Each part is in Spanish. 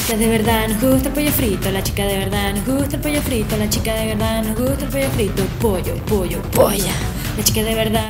chica de verdad nos gusta el pollo frito, la chica de verdad nos gusta el pollo frito, la chica de verdad nos gusta el pollo frito, pollo, pollo, polla, la chica de verdad.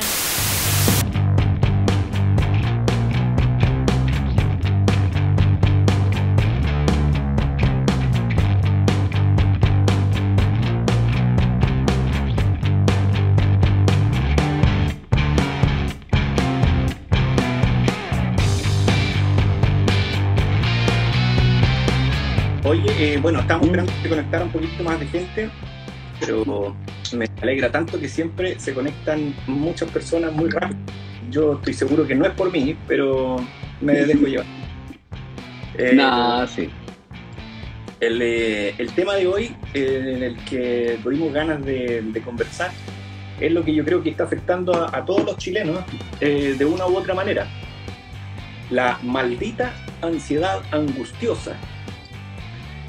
Bueno, estamos esperando que se conectara un poquito más de gente, pero me alegra tanto que siempre se conectan muchas personas muy rápido. Yo estoy seguro que no es por mí, pero me dejo llevar. Eh, No, sí. el, eh, el tema de hoy, eh, en el que tuvimos ganas de, de conversar, es lo que yo creo que está afectando a, a todos los chilenos eh, de una u otra manera. La maldita ansiedad angustiosa.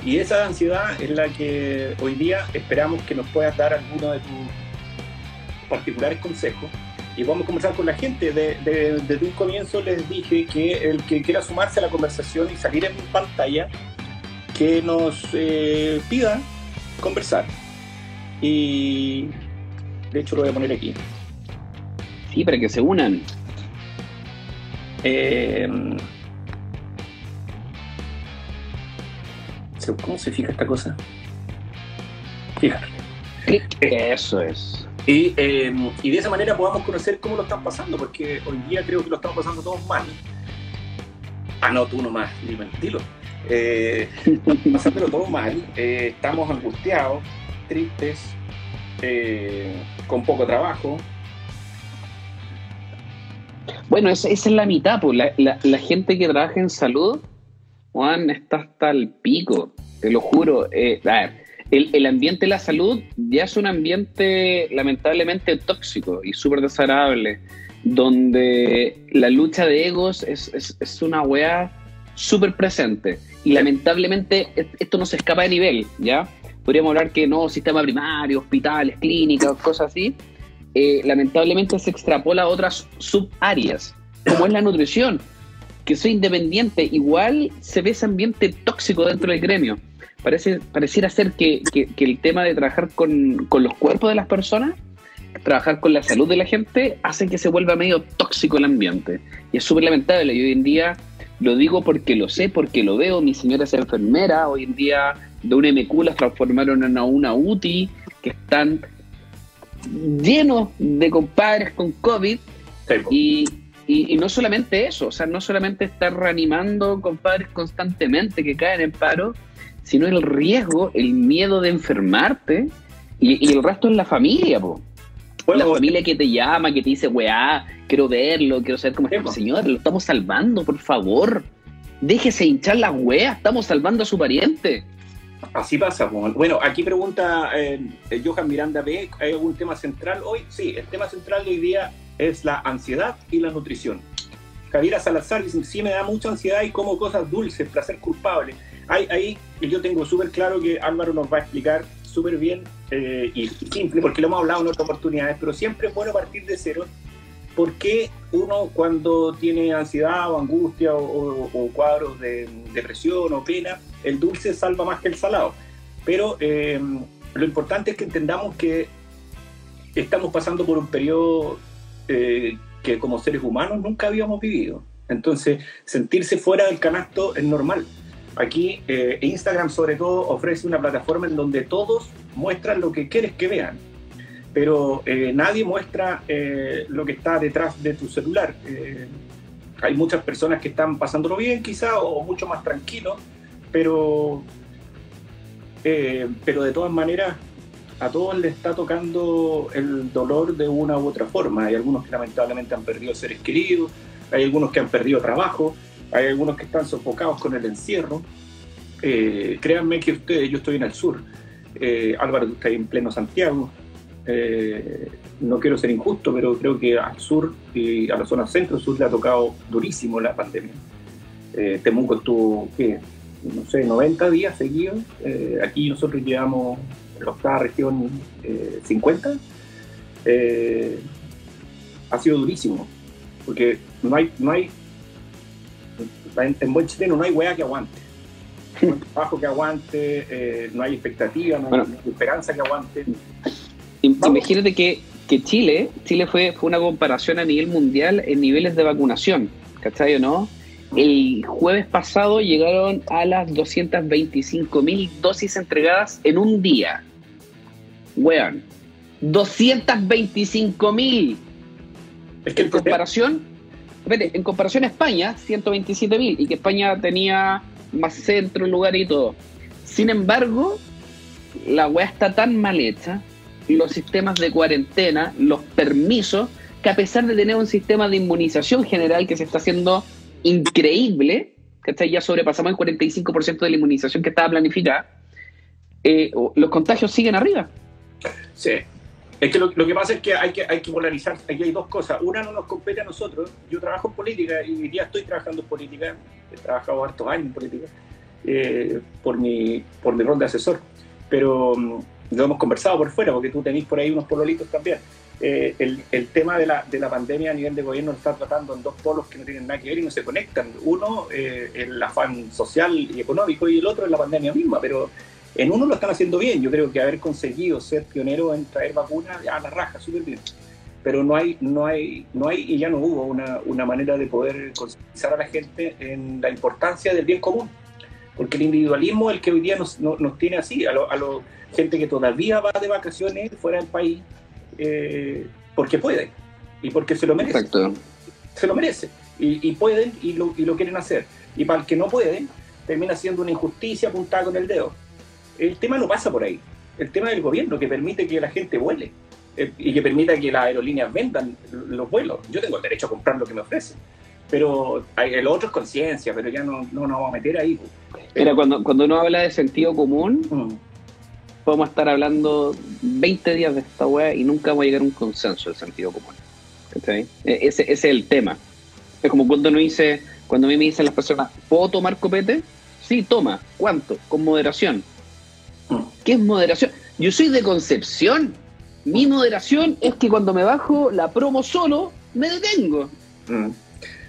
Y esa ansiedad es la que hoy día esperamos que nos puedas dar alguno de tus particulares consejos. Y vamos a conversar con la gente. De- de- desde un comienzo les dije que el que quiera sumarse a la conversación y salir en pantalla, que nos eh, pida conversar. Y de hecho lo voy a poner aquí. Sí, para que se unan. Eh, ¿Cómo se fija esta cosa? Fíjate. Eso es. Y, eh, y de esa manera podamos conocer cómo lo están pasando, porque hoy día creo que lo estamos pasando todos mal. Ah, no, tú nomás, dime, dilo. Eh, estamos pasándolo todo mal, eh, estamos angustiados, tristes, eh, con poco trabajo. Bueno, esa, esa es la mitad, pues. La, la- la gente que trabaja en salud, Juan, está hasta el pico, te lo juro. Eh, a ver, el, el ambiente de la salud ya es un ambiente lamentablemente tóxico y súper desagradable, donde la lucha de egos es, es- es una weá súper presente. Y lamentablemente et- esto no se escapa de nivel, ¿ya? Podríamos hablar que no, sistema primario, hospitales, clínicas, cosas así. Eh, lamentablemente se extrapola a otras subáreas, como es la nutrición, que soy independiente, igual se ve ese ambiente tóxico dentro del gremio. Parece, pareciera ser que, que- que el tema de trabajar con, con los cuerpos de las personas, trabajar con la salud de la gente, hace que se vuelva medio tóxico el ambiente. Y es súper lamentable. Y hoy en día lo digo porque lo sé, porque lo veo. Mi señora es enfermera. Hoy en día de una MQ las transformaron en una UTI, que están llenos de compadres con COVID. Y, y- y no solamente eso, o sea, no solamente estar reanimando compadres constantemente que caen en paro, sino el riesgo, el miedo de enfermarte y, y el resto es la familia, po. la Bueno, familia que te llama, que te dice, weá, quiero verlo, quiero saber cómo está. po. Señor, lo estamos salvando, por favor. Déjese hinchar las weas, estamos salvando a su pariente. Así pasa. pues. Bueno, aquí pregunta eh, Johan Miranda B, ¿hay algún tema central hoy? Sí, el tema central de hoy día es la ansiedad y la nutrición. Javiera Salazar dice, sí me da mucha ansiedad y como cosas dulces, placer culpable. Ahí, yo tengo súper claro que Álvaro nos va a explicar súper bien eh, y simple, porque lo hemos hablado en otras oportunidades, pero siempre es bueno partir de cero. ¿Por qué uno cuando tiene ansiedad o angustia o cuadros de depresión o pena, el dulce salva más que el salado? Pero eh, lo importante es que entendamos que estamos pasando por un periodo eh, que como seres humanos nunca habíamos vivido. Entonces, sentirse fuera del canasto es normal. Aquí eh, Instagram sobre todo ofrece una plataforma en donde todos muestran lo que quieres que vean, pero eh, nadie muestra eh, lo que está detrás de tu celular. Eh, hay muchas personas que están pasándolo bien quizá o mucho más tranquilos, pero, eh, pero de todas maneras a todos les está tocando el dolor de una u otra forma. Hay algunos que lamentablemente han perdido seres queridos, hay algunos que han perdido trabajo, hay algunos que están sofocados con el encierro. Eh, créanme que ustedes, yo estoy en el sur, eh, Álvaro, tú estás en pleno Santiago. Eh, no quiero ser injusto, pero creo que al sur y a la zona centro-sur le ha tocado durísimo la pandemia. Eh, Temuco estuvo, ¿qué? no sé, 90 días seguidos. Eh, aquí nosotros llevamos la octava región eh, 50. Eh, ha sido durísimo, porque no hay, no hay en, en buen chileno no hay hueá que aguante. un trabajo que aguante, eh, no hay expectativa, no hay esperanza que aguante. Imagínate que, que, Chile, Chile fue, fue una comparación a nivel mundial en niveles de vacunación, ¿cachai o no? El jueves pasado llegaron a las 225 mil dosis entregadas en un día. Weón, 225 mil. Es que en comparación, en comparación a España, 127 mil, y que España tenía más centro, lugar y todo. Sin embargo, la weá está tan mal hecha, los sistemas de cuarentena, los permisos, que a pesar de tener un sistema de inmunización general que se está haciendo increíble, que ya sobrepasamos el 45% de la inmunización que estaba planificada, eh, los contagios siguen arriba. Sí. Es que lo, que pasa es que hay, que hay que polarizar. Aquí hay dos cosas. Una no nos compete a nosotros. Yo trabajo en política y ya estoy trabajando en política. He trabajado hartos años en política eh, por, mi, por mi rol de asesor. Pero mm, lo hemos conversado por fuera porque tú tenés por ahí unos pololitos también. Eh, el, tema de la, de la, pandemia a nivel de gobierno está tratando en dos polos que no tienen nada que ver y no se conectan. Uno, eh, el afán social y económico, y el otro es la pandemia misma, pero en uno lo están haciendo bien. Yo creo que haber conseguido ser pionero en traer vacunas a la raja, súper bien. Pero no hay, no hay, no hay y ya no hubo una, una manera de poder concientizar a la gente en la importancia del bien común. Porque el individualismo es el que hoy día nos, nos, tiene así, a la a lo, gente que todavía va de vacaciones fuera del país, eh, porque puede y porque se lo merece. Exacto. Se lo merece y, pueden y lo, y lo, quieren hacer. Y para el que no puede, termina siendo una injusticia apuntada con el dedo. El tema no pasa por ahí. El tema del gobierno que permite que la gente vuele eh, y que permita que las aerolíneas vendan los vuelos. Yo tengo el derecho a comprar lo que me ofrecen. Pero el otro es conciencia, pero ya no, no nos vamos a meter ahí. Pero cuando, cuando uno habla de sentido común, mm podemos estar hablando 20 días de esta weá y nunca vamos a llegar a un consenso del sentido común. E-, ese, ese, es el tema. Es como cuando uno dice, cuando a mí me dicen las personas, ¿puedo tomar copete? Sí, toma. ¿Cuánto? Con moderación. ¿Qué es moderación? Yo soy de Concepción. Mi moderación es que cuando me bajo la promo solo, me detengo. Mm.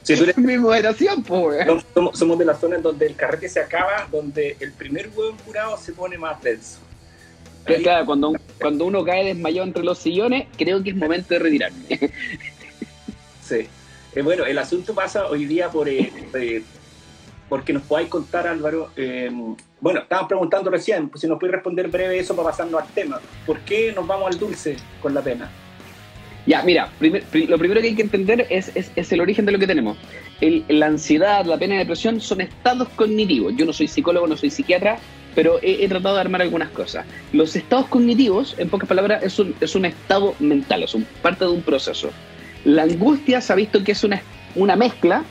Si tú eres... mi moderación, pues. Somos, somos, de la zona en donde el carrete se acaba, donde el primer huevo curado se pone más denso. Claro, cuando, cuando uno cae desmayado entre los sillones, creo que es momento de retirarme. Sí. Eh, bueno, el asunto pasa hoy día por eh, eh, porque nos podáis contar, Álvaro. Bueno, estábamos preguntando recién, pues si nos puede responder breve eso para pasarnos al tema. ¿Por qué nos vamos al dulce con la pena? Ya, mira, lo primero que hay que entender es, es, el origen de lo que tenemos. la ansiedad, la pena y la depresión son estados cognitivos. Yo no soy psicólogo, no soy psiquiatra, pero he, tratado de armar algunas cosas. Los estados cognitivos, en pocas palabras, es un, es un estado mental, es un, parte de un proceso. La angustia se ha visto que es una, una mezcla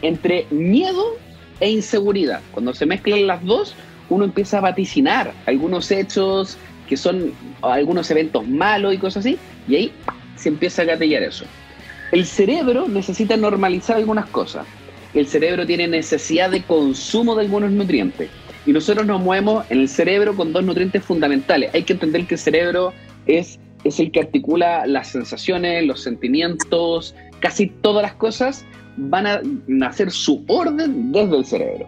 entre miedo e inseguridad. Cuando se mezclan las dos, uno empieza a vaticinar algunos hechos que son algunos eventos malos y cosas así, y ahí se empieza a gatillar eso. El cerebro necesita normalizar algunas cosas. El cerebro tiene necesidad de consumo de algunos nutrientes. Y nosotros nos movemos en el cerebro con dos nutrientes fundamentales. Hay que entender que el cerebro es, es el que articula las sensaciones, los sentimientos, casi todas las cosas van a nacer su orden desde el cerebro.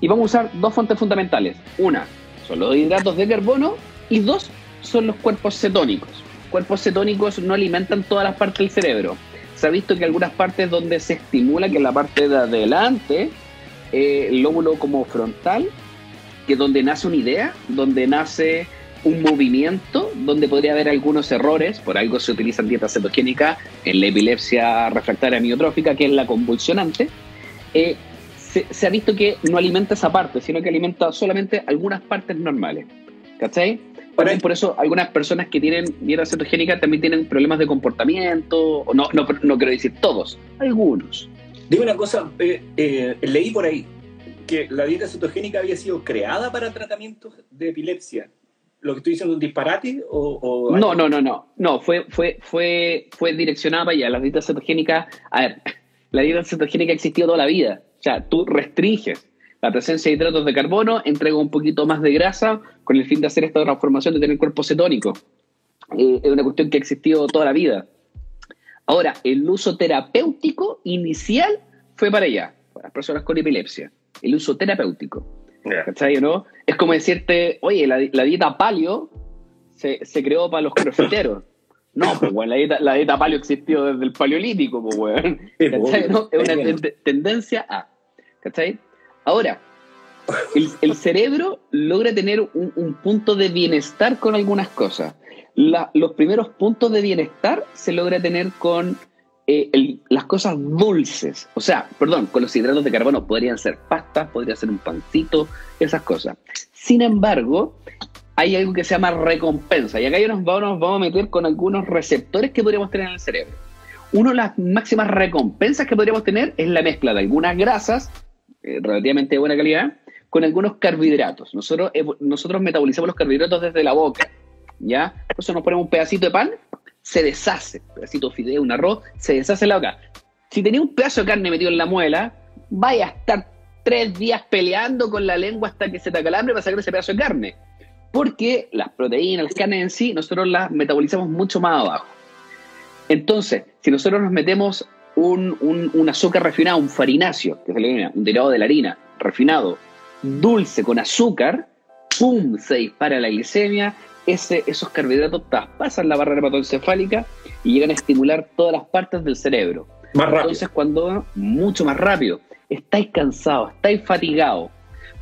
Y vamos a usar dos fuentes fundamentales. Una son los hidratos de carbono y dos son los cuerpos cetónicos. Cuerpos cetónicos no alimentan todas las partes del cerebro. Se ha visto que algunas partes donde se estimula, que es la parte de adelante, eh, el lóbulo como frontal, que donde nace una idea, donde nace un movimiento, donde podría haber algunos errores, por algo se utilizan dietas cetogénicas en la epilepsia refractaria miotrófica, que es la convulsionante, eh, se, ha visto que no alimenta esa parte, sino que alimenta solamente algunas partes normales. ¿Cachai? Por, eso algunas personas que tienen dieta cetogénica también tienen problemas de comportamiento, no, no, no quiero decir todos, algunos. Dime una cosa, eh, eh, leí por ahí, que la dieta cetogénica había sido creada para tratamientos de epilepsia. ¿Lo que estoy diciendo es un disparate? O, no, no, no, no. No, fue, fue, fue, fue direccionada para allá. La dieta cetogénica, a ver, la dieta cetogénica ha existido toda la vida. O sea, tú restringes la presencia de hidratos de carbono, entrega un poquito más de grasa con el fin de hacer esta transformación de tener cuerpo cetónico. Eh, es una cuestión que ha existido toda la vida. Ahora, el uso terapéutico inicial fue para allá, para las personas con epilepsia el uso terapéutico. ¿Cachai o no? Es como decirte, oye, la, dieta palio se, creó para los crofiteros. No, pues, weón, la dieta, la dieta palio existió desde el paleolítico, pues, weón. ¿Cachai? ¿no? Es una tendencia a. ¿Cachai? Ahora, el, cerebro logra tener un, punto de bienestar con algunas cosas. los primeros puntos de bienestar se logra tener con eh, las cosas dulces. O sea, perdón, con los hidratos de carbono podrían ser pastas, podría ser un pancito, esas cosas. Sin embargo, hay algo que se llama recompensa. Y acá ya nos vamos, a meter con algunos receptores que podríamos tener en el cerebro. Una de las máximas recompensas que podríamos tener es la mezcla de algunas grasas, eh, relativamente de buena calidad, con algunos carbohidratos. Nosotros, nosotros metabolizamos los carbohidratos desde la boca, ¿ya? Entonces nos ponemos un pedacito de pan, se deshace, un pedacito de fideo, un arroz, se deshace la boca. Si tenía un pedazo de carne metido en la muela, vaya a estar tres días peleando con la lengua hasta que se te acalambre para sacar ese pedazo de carne. Porque las proteínas, las carnes en sí, nosotros las metabolizamos mucho más abajo. Entonces, si nosotros nos metemos un, un azúcar refinado, un farináceo, que es un derivado de la harina, refinado, dulce con azúcar, ¡pum! se dispara la glicemia, ese, esos carbohidratos traspasan la barrera hepatoencefálica y llegan a estimular todas las partes del cerebro. Más rápido. Entonces, cuando, mucho más rápido, estáis cansados, estáis fatigados,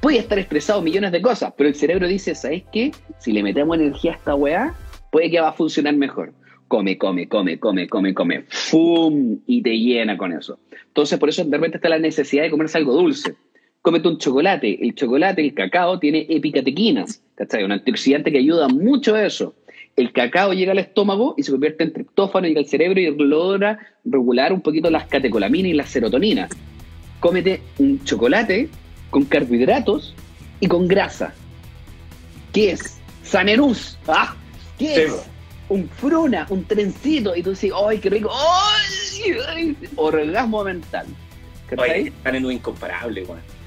puede estar estresado millones de cosas, pero el cerebro dice, ¿sabes qué? Si le metemos energía a esta weá, puede que va a funcionar mejor. Come, come, come, come, come, come. ¡Fum! Y te llena con eso. Entonces, por eso de repente está la necesidad de comerse algo dulce cómete un chocolate. El chocolate, el cacao, tiene epicatequinas, ¿cachai? Un antioxidante que ayuda mucho a eso. El cacao llega al estómago y se convierte en triptófano, llega al cerebro y logra regular un poquito las catecolaminas y las serotoninas. Cómete un chocolate con carbohidratos y con grasa. ¿Qué es? Sanerús. ¿Ah? ¿Qué es? Un fruna, un trencito. Y tú dices, ¡ay, qué rico! ¡Ay! Orgasmo mental. Oye, incomparable, weón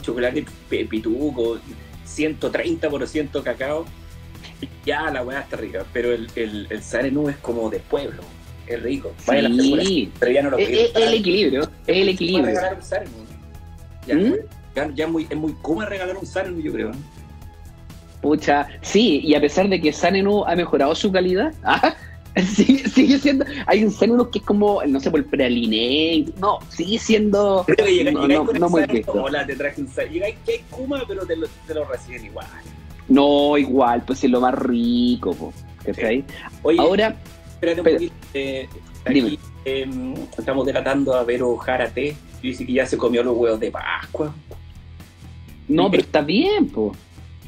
chocolate pituco, 130% cacao, ya la weá está rica, pero el, el, el es como de pueblo, es rico. sí. pero ya no lo es, el equilibrio, es el equilibrio. un Ya, ¿Mm? Ya, es, muy, es muy cómodo regalar un Sarenu, yo creo. Pucha, sí, y a pesar de que Sanenu ha mejorado su calidad, ¿ah? sigue, sigue, siendo. Hay un Xenomorph que es como, no sé, por el praliné. No, sigue siendo. no, no, no muy Hola, te traje un Llegáis que es Kuma, pero te lo, te lo reciben igual. No, igual, pues es lo más rico, po, ¿cachai? Oye, Ahora. Espérate un poquito. Eh, aquí eh, estamos delatando a Vero Jarate. Dice que ya se comió los huevos de Pascua. No, pero está bien, pues.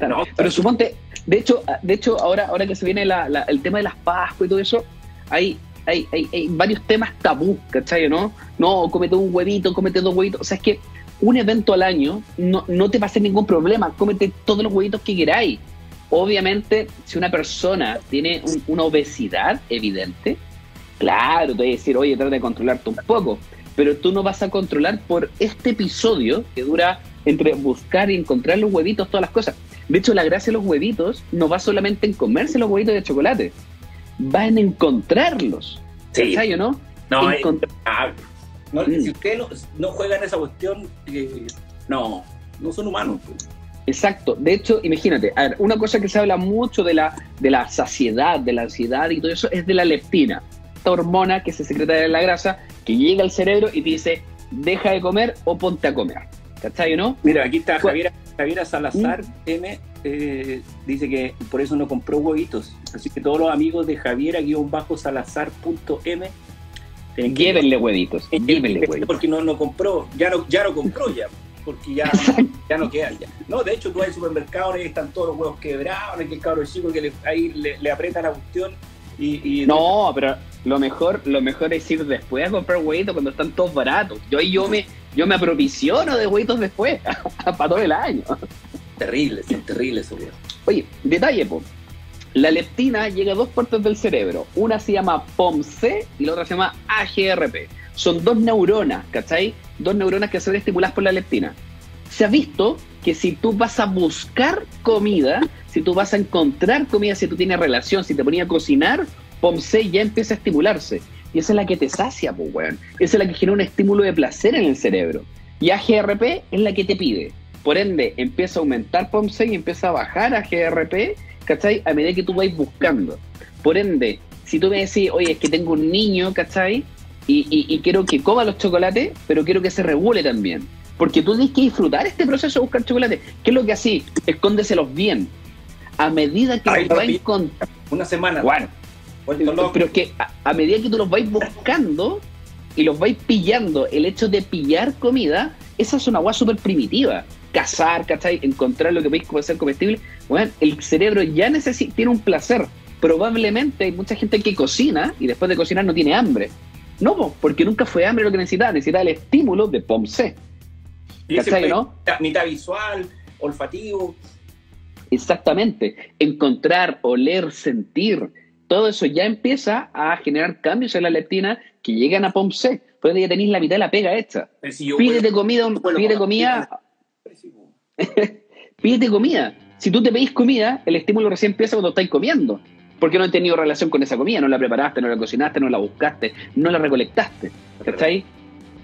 No, pero suponte, de hecho, de hecho ahora, ahora que se viene el tema de las Pascuas y todo eso, hay, hay, hay, varios temas tabú, ¿cachai? ¿No? No, cómete un huevito, cómete dos huevitos. O sea, es que un evento al año no, no te va a hacer ningún problema. Cómete todos los huevitos que queráis. Obviamente, si una persona tiene una obesidad evidente, claro, te voy a decir, oye, trata de controlarte un poco. Pero tú no vas a controlar por este episodio que dura entre buscar y encontrar los huevitos, todas las cosas. De hecho, la gracia de los huevitos no va solamente en comerse los huevitos de chocolate, va en encontrarlos. Sí. o no? No, ah, no mm. si ustedes no, juegan esa cuestión, eh, no, no son humanos. Pues. Exacto. De hecho, imagínate, a ver, una cosa que se habla mucho de la, de la saciedad, de la ansiedad y todo eso, es de la leptina. Esta hormona que se secreta de la grasa, que llega al cerebro y te dice, deja de comer o ponte a comer. ¿Cachai no? Mira, aquí está Javier Javiera Salazar ¿Mm? M eh, dice que por eso no compró huevitos. Así que todos los amigos de Javiera-salazar.m llévenle huevitos, llévenle huevitos. Porque no, no compró, ya no, ya no compró ya, porque ya, ya no quedan ya. No, de hecho tú vas al supermercado y están todos los huevos quebrados, que el cabro chico que le, ahí le, le aprieta la cuestión y, no, pero lo mejor, lo mejor es ir después a comprar huevitos cuando están todos baratos. Yo yo me, yo me aprovisiono de huevitos después, para todo el año. Terrible, son terribles eso, Oye, detalle, po. La leptina llega a dos partes del cerebro. Una se llama POMC y la otra se llama AGRP. Son dos neuronas, ¿cachai? Dos neuronas que se ven estimuladas por la leptina. Se ha visto que si tú vas a buscar comida, si tú vas a encontrar comida, si tú tienes relación, si te ponías a cocinar, POMC ya empieza a estimularse. Y esa es la que te sacia, pues, weón. Esa es la que genera un estímulo de placer en el cerebro. Y AGRP es la que te pide. Por ende, empieza a aumentar POMC y empieza a bajar a GRP, ¿cachai? A medida que tú vais buscando. Por ende, si tú me decís, oye, es que tengo un niño, ¿cachai? Y, y, y quiero que coma los chocolates, pero quiero que se regule también. Porque tú tienes que disfrutar este proceso de buscar chocolate. ¿Qué es lo que así? Escóndeselos bien. A medida que Ay, los papi. con... Una semana. Bueno, Pero es que a, a medida que tú los vais buscando y los vais pillando, el hecho de pillar comida, esa es una agua súper primitiva. Cazar, ¿cachai? Encontrar lo que veis como ser comestible. Bueno, el cerebro ya necesita, tiene un placer. Probablemente hay mucha gente que cocina y después de cocinar no tiene hambre. No, po, porque nunca fue hambre lo que necesitaba, necesitaba el estímulo de POMC. Y ese ¿Cachai, no? Mitad visual, olfativo. Exactamente. Encontrar, oler, sentir, todo eso ya empieza a generar cambios en la leptina que llegan a POMC. Por eso ya tenéis la mitad de la pega hecha. Si Pídete comida, pídete comida, pídete comida. Si tú te pedís comida, el estímulo recién empieza cuando estáis comiendo. Porque no has tenido relación con esa comida, no la preparaste, no la cocinaste, no la buscaste, no la recolectaste. ¿Cachai?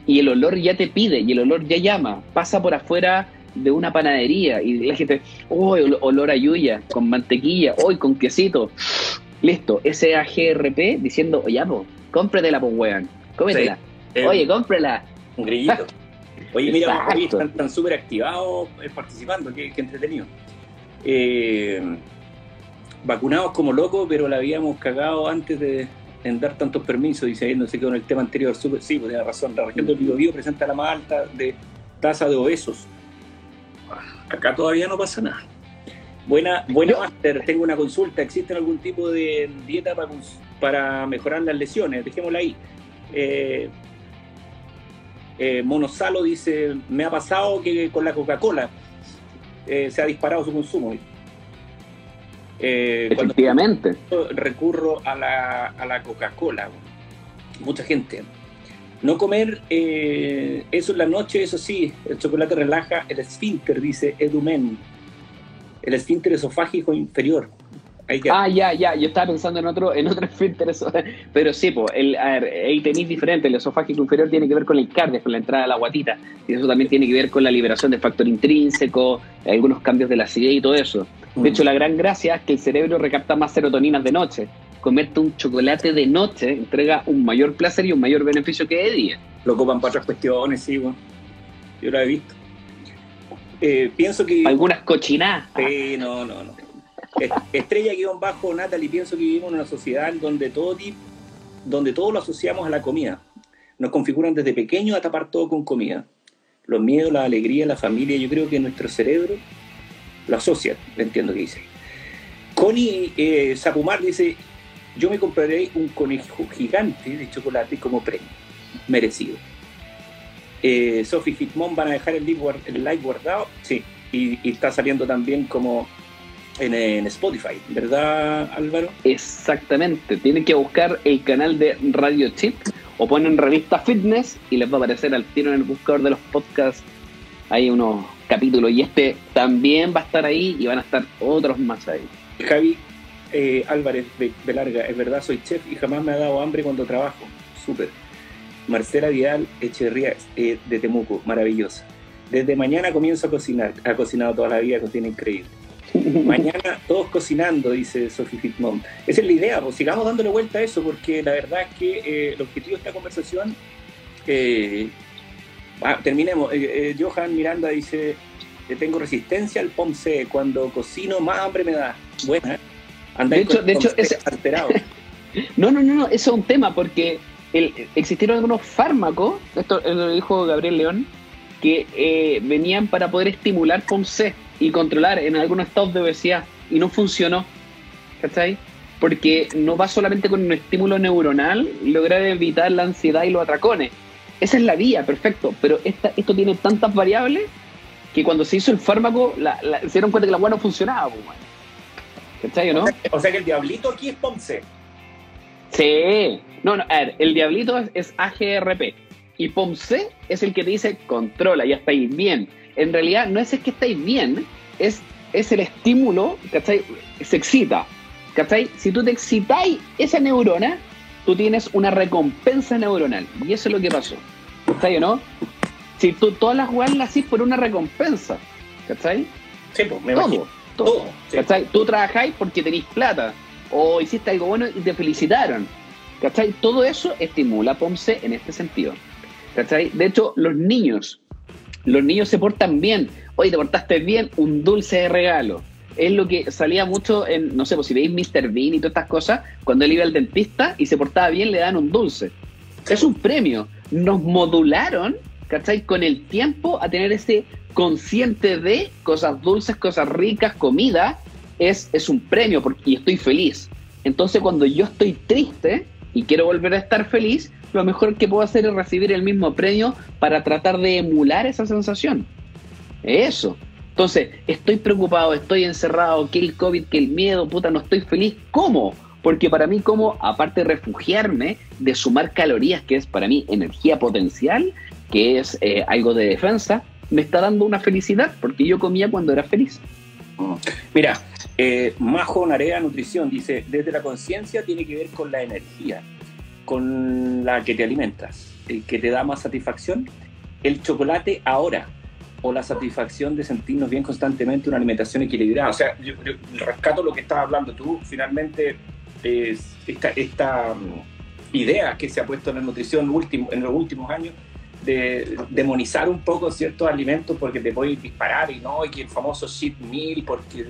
Y el olor ya te pide, y el olor ya llama. Pasa por afuera de una panadería y la gente, ¡oh, olor a yuya! Con mantequilla, ¡hoy con quesito! Listo, ese AGRP diciendo, oye, po, cómpratela, pues, weón, cómetela. Eh, Oye, cómprala. Un grillito. Oye, mira, oye, están, están súper activados eh, participando, qué, qué entretenido. Eh, vacunados como locos, pero la habíamos cagado antes de en dar tantos permisos, dice ahí, no sé qué con el tema anterior, súper, sí, pues tiene razón, la región del Biobío presenta la más alta de tasa de obesos. Acá todavía no pasa nada. Buena, buena Yo- Master, tengo una consulta, ¿existe algún tipo de dieta para, para mejorar las lesiones? Dejémosla ahí. Eh, eh, Monosalo dice, me ha pasado que con la Coca-Cola eh, se ha disparado su consumo. Eh, cuando Efectivamente. recurro a la, a la Coca-Cola, mucha gente. No comer eh, eso en la noche, eso sí, el chocolate relaja el esfínter, dice Edumen. El esfínter esofágico inferior. Ahí. Ah, ya, ya, yo estaba pensando en otro, en otro esfínter, eso. pero sí, pues, el, a ver, ahí tenéis diferente, el esofágico inferior tiene que ver con el cardio, con la entrada de la guatita, y eso también tiene que ver con la liberación del factor intrínseco, algunos cambios de la acidez y todo eso. De hecho, la gran gracia es que el cerebro recapta más serotoninas de noche. Comerte un chocolate de noche entrega un mayor placer y un mayor beneficio que de día. lo ocupan para otras cuestiones, sí, bueno. Yo lo he visto. Eh, pienso que... Algunas cochinadas. Sí, no, no, no. Es- Estrella guion bajo Natalie, pienso que vivimos en una sociedad en donde todo, tip- donde todo lo asociamos a la comida. Nos configuran desde pequeños a tapar todo con comida. Los miedos, la alegría, la familia, yo creo que nuestro cerebro lo asocia, entiendo que dice. Connie eh, Zapumar dice, yo me compraré un conejo gigante de chocolate como premio, merecido. Eh, Sophie Fitmon van a dejar el, live guard- el live guardado, sí, y, y está saliendo también como en, en Spotify, ¿verdad Álvaro? Exactamente, tienen que buscar el canal de Radio Chip o ponen revista fitness y les va a aparecer al tiro en el buscador de los podcasts. Hay unos capítulos y este también va a estar ahí y van a estar otros más ahí. Javi eh, Álvarez Ve- Velarga, es verdad, soy chef y jamás me ha dado hambre cuando trabajo. Súper. Marcela Vidal Echeverría eh, de Temuco, maravillosa. Desde mañana comienzo a cocinar. Ha cocinado toda la vida, cocina increíble. Mañana todos cocinando, dice Sophie Fitmon. Esa es la idea, pues sigamos dándole vuelta a eso, porque la verdad es que eh, el objetivo de esta conversación. eh, ah, terminemos. Eh, Johan Miranda dice: "Le Tengo resistencia al POMC. Cuando cocino, más hambre me da. Buena. Anda De hecho- de hecho, ese- alterado. No, no, no, no, eso es un tema porque el- existieron algunos fármacos, esto lo dijo Gabriel León, que eh, venían para poder estimular POMC y controlar en algunos estados de obesidad y no funcionó. ¿Cachai? Porque no va solamente con un estímulo neuronal lograr evitar la ansiedad y los atracones. Esa es la vía, perfecto, pero esta, esto tiene tantas variables que cuando se hizo el fármaco la, la- se dieron cuenta que la agua no funcionaba. pues. ¿Cachai o no? O sea que el diablito aquí es POMC. Sí. No, no, a ver, el diablito es, es AGRP. Y POMC es el que te dice controla, ya estáis bien. En realidad no es el que estáis bien, es, es el estímulo, ¿cachai? Se excita. ¿Cachai? Si tú te excitáis esa neurona, tú tienes una recompensa neuronal. Y eso es lo que pasó. ¿Cachai o no? Si tú todas las jugadas las hacís por una recompensa. ¿cachai? Sí, pues, me todo, imagino. todo. Todo, sí. ¿cachai? Tú trabajáis porque tenéis plata, o hiciste algo bueno y te felicitaron, ¿cachai? Todo eso estimula a POMSE en este sentido, ¿cachai? De hecho, los niños, los niños se portan bien. Oye, te portaste bien, un dulce de regalo. Es lo que salía mucho en, no sé, pues si veis Mr. Bean y todas estas cosas, cuando él iba al dentista y se portaba bien, le dan un dulce. Es un premio. Nos modularon, ¿cachai? Con el tiempo a tener ese consciente de cosas dulces, cosas ricas, comida, es, es un premio porque, y estoy feliz. Entonces cuando yo estoy triste y quiero volver a estar feliz, lo mejor que puedo hacer es recibir el mismo premio para tratar de emular esa sensación. Eso. Entonces, estoy preocupado, estoy encerrado, que el COVID, que el miedo, puta, no estoy feliz. ¿Cómo? Porque para mí, como, aparte de refugiarme, de sumar calorías, que es para mí energía potencial, que es eh, algo de defensa, me está dando una felicidad, porque yo comía cuando era feliz. Mira, eh, Majo Narea Nutrición dice, desde la conciencia tiene que ver con la energía, con la que te alimentas, el que te da más satisfacción, el chocolate ahora, o la satisfacción de sentirnos bien constantemente, una alimentación equilibrada. O sea, yo, yo rescato lo que estabas hablando tú, finalmente es esta, esta mm, idea que se ha puesto en la nutrición último, en los últimos años de demonizar un poco ciertos alimentos porque te puedes disparar y no, y que el famoso cheat meal porque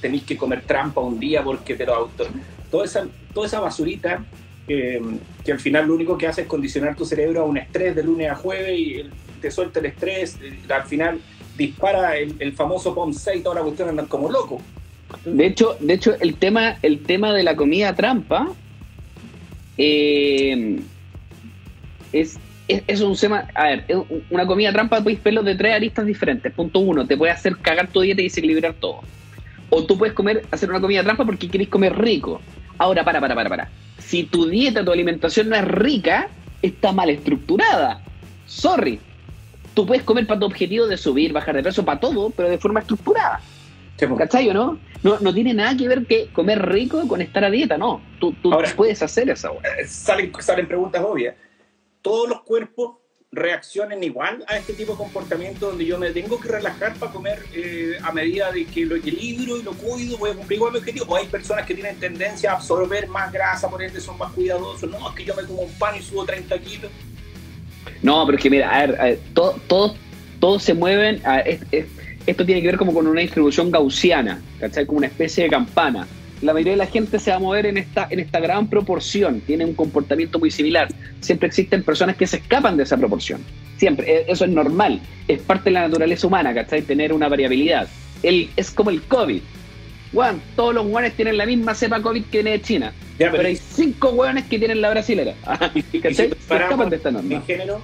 tenéis que comer trampa un día porque te lo auto... Toda esa, toda esa basurita eh, que al final lo único que hace es condicionar tu cerebro a un estrés de lunes a jueves y te suelta el estrés, eh, al final dispara el, famoso POM6 y toda la cuestión andan como loco. De hecho, de hecho el, tema, el tema de la comida trampa eh, es, es, es un tema. A ver, una comida trampa podéis verlo de tres aristas diferentes. Punto uno, te puede hacer cagar tu dieta y desequilibrar todo. O tú puedes comer, hacer una comida trampa porque quieres comer rico. Ahora, para, para, para, para. Si tu dieta, tu alimentación no es rica, está mal estructurada. Sorry. Tú puedes comer para tu objetivo de subir, bajar de peso, para todo, pero de forma estructurada. Sí, pues. ¿Cachai o no? no? No tiene nada que ver que comer rico con estar a dieta, no. Tú, tú Ahora- puedes hacer esa. Eh, salen, salen preguntas obvias. ¿Todos los cuerpos reaccionan igual a este tipo de comportamiento donde yo me tengo que relajar para comer eh, a medida de que lo equilibro y lo cuido, voy a cumplir igual mi objetivo? ¿O hay personas que tienen tendencia a absorber más grasa, por ende son más cuidadosos? No, es que yo me como un pan y subo 30 kilos. No, pero es que mira, a ver, ver, todo- todos todos se mueven. a- es- es- esto tiene que ver como con una distribución gaussiana, ¿cachai? Como una especie de campana. La mayoría de la gente se va a mover en esta, en esta gran proporción, tiene un comportamiento muy similar. Siempre existen personas que se escapan de esa proporción. Siempre, e- eso es normal, es parte de la naturaleza humana, ¿cachai? Tener una variabilidad. El, es como el COVID. Juan, todos los guanes tienen la misma cepa COVID que viene de China. Ya, Pero hay cinco hueones que tienen la brasilera. Se escapan de esta norma. en género,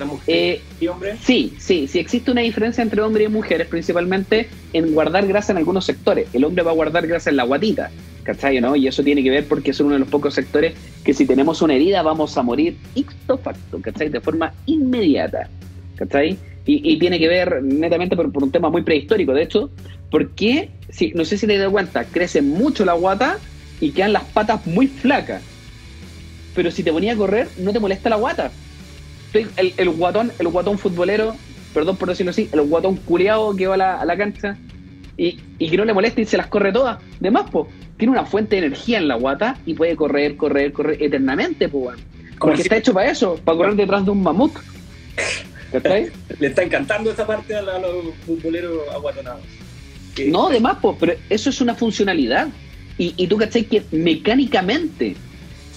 la mujer Eh, y hombre, Sí, sí, sí existe una diferencia entre hombres y mujeres, principalmente en guardar grasa en algunos sectores. El hombre va a guardar grasa en la guatita, ¿cachai? ¿no? Y eso tiene que ver porque es uno de los pocos sectores que si tenemos una herida vamos a morir icto facto, ¿cachai? De forma inmediata, ¿cachai? Y, y tiene que ver netamente por, por un tema muy prehistórico. De hecho, porque, si, no sé si te das cuenta, crece mucho la guata y quedan las patas muy flacas. Pero si te ponía a correr, no te molesta la guata. El, el guatón, el guatón futbolero, perdón por decirlo así, el guatón culeado que va a la, a la cancha y, y que no le molesta y se las corre todas. De más, po, tiene una fuente de energía en la guata y puede correr, correr, correr eternamente, po. Como Porque si- está hecho para eso, para correr detrás de un mamut. ¿Cachai? le está encantando esa parte a, la- a los futboleros aguatonados. No, de más, po, pero eso es una funcionalidad. Y, y tú, ¿cachai? Que mecánicamente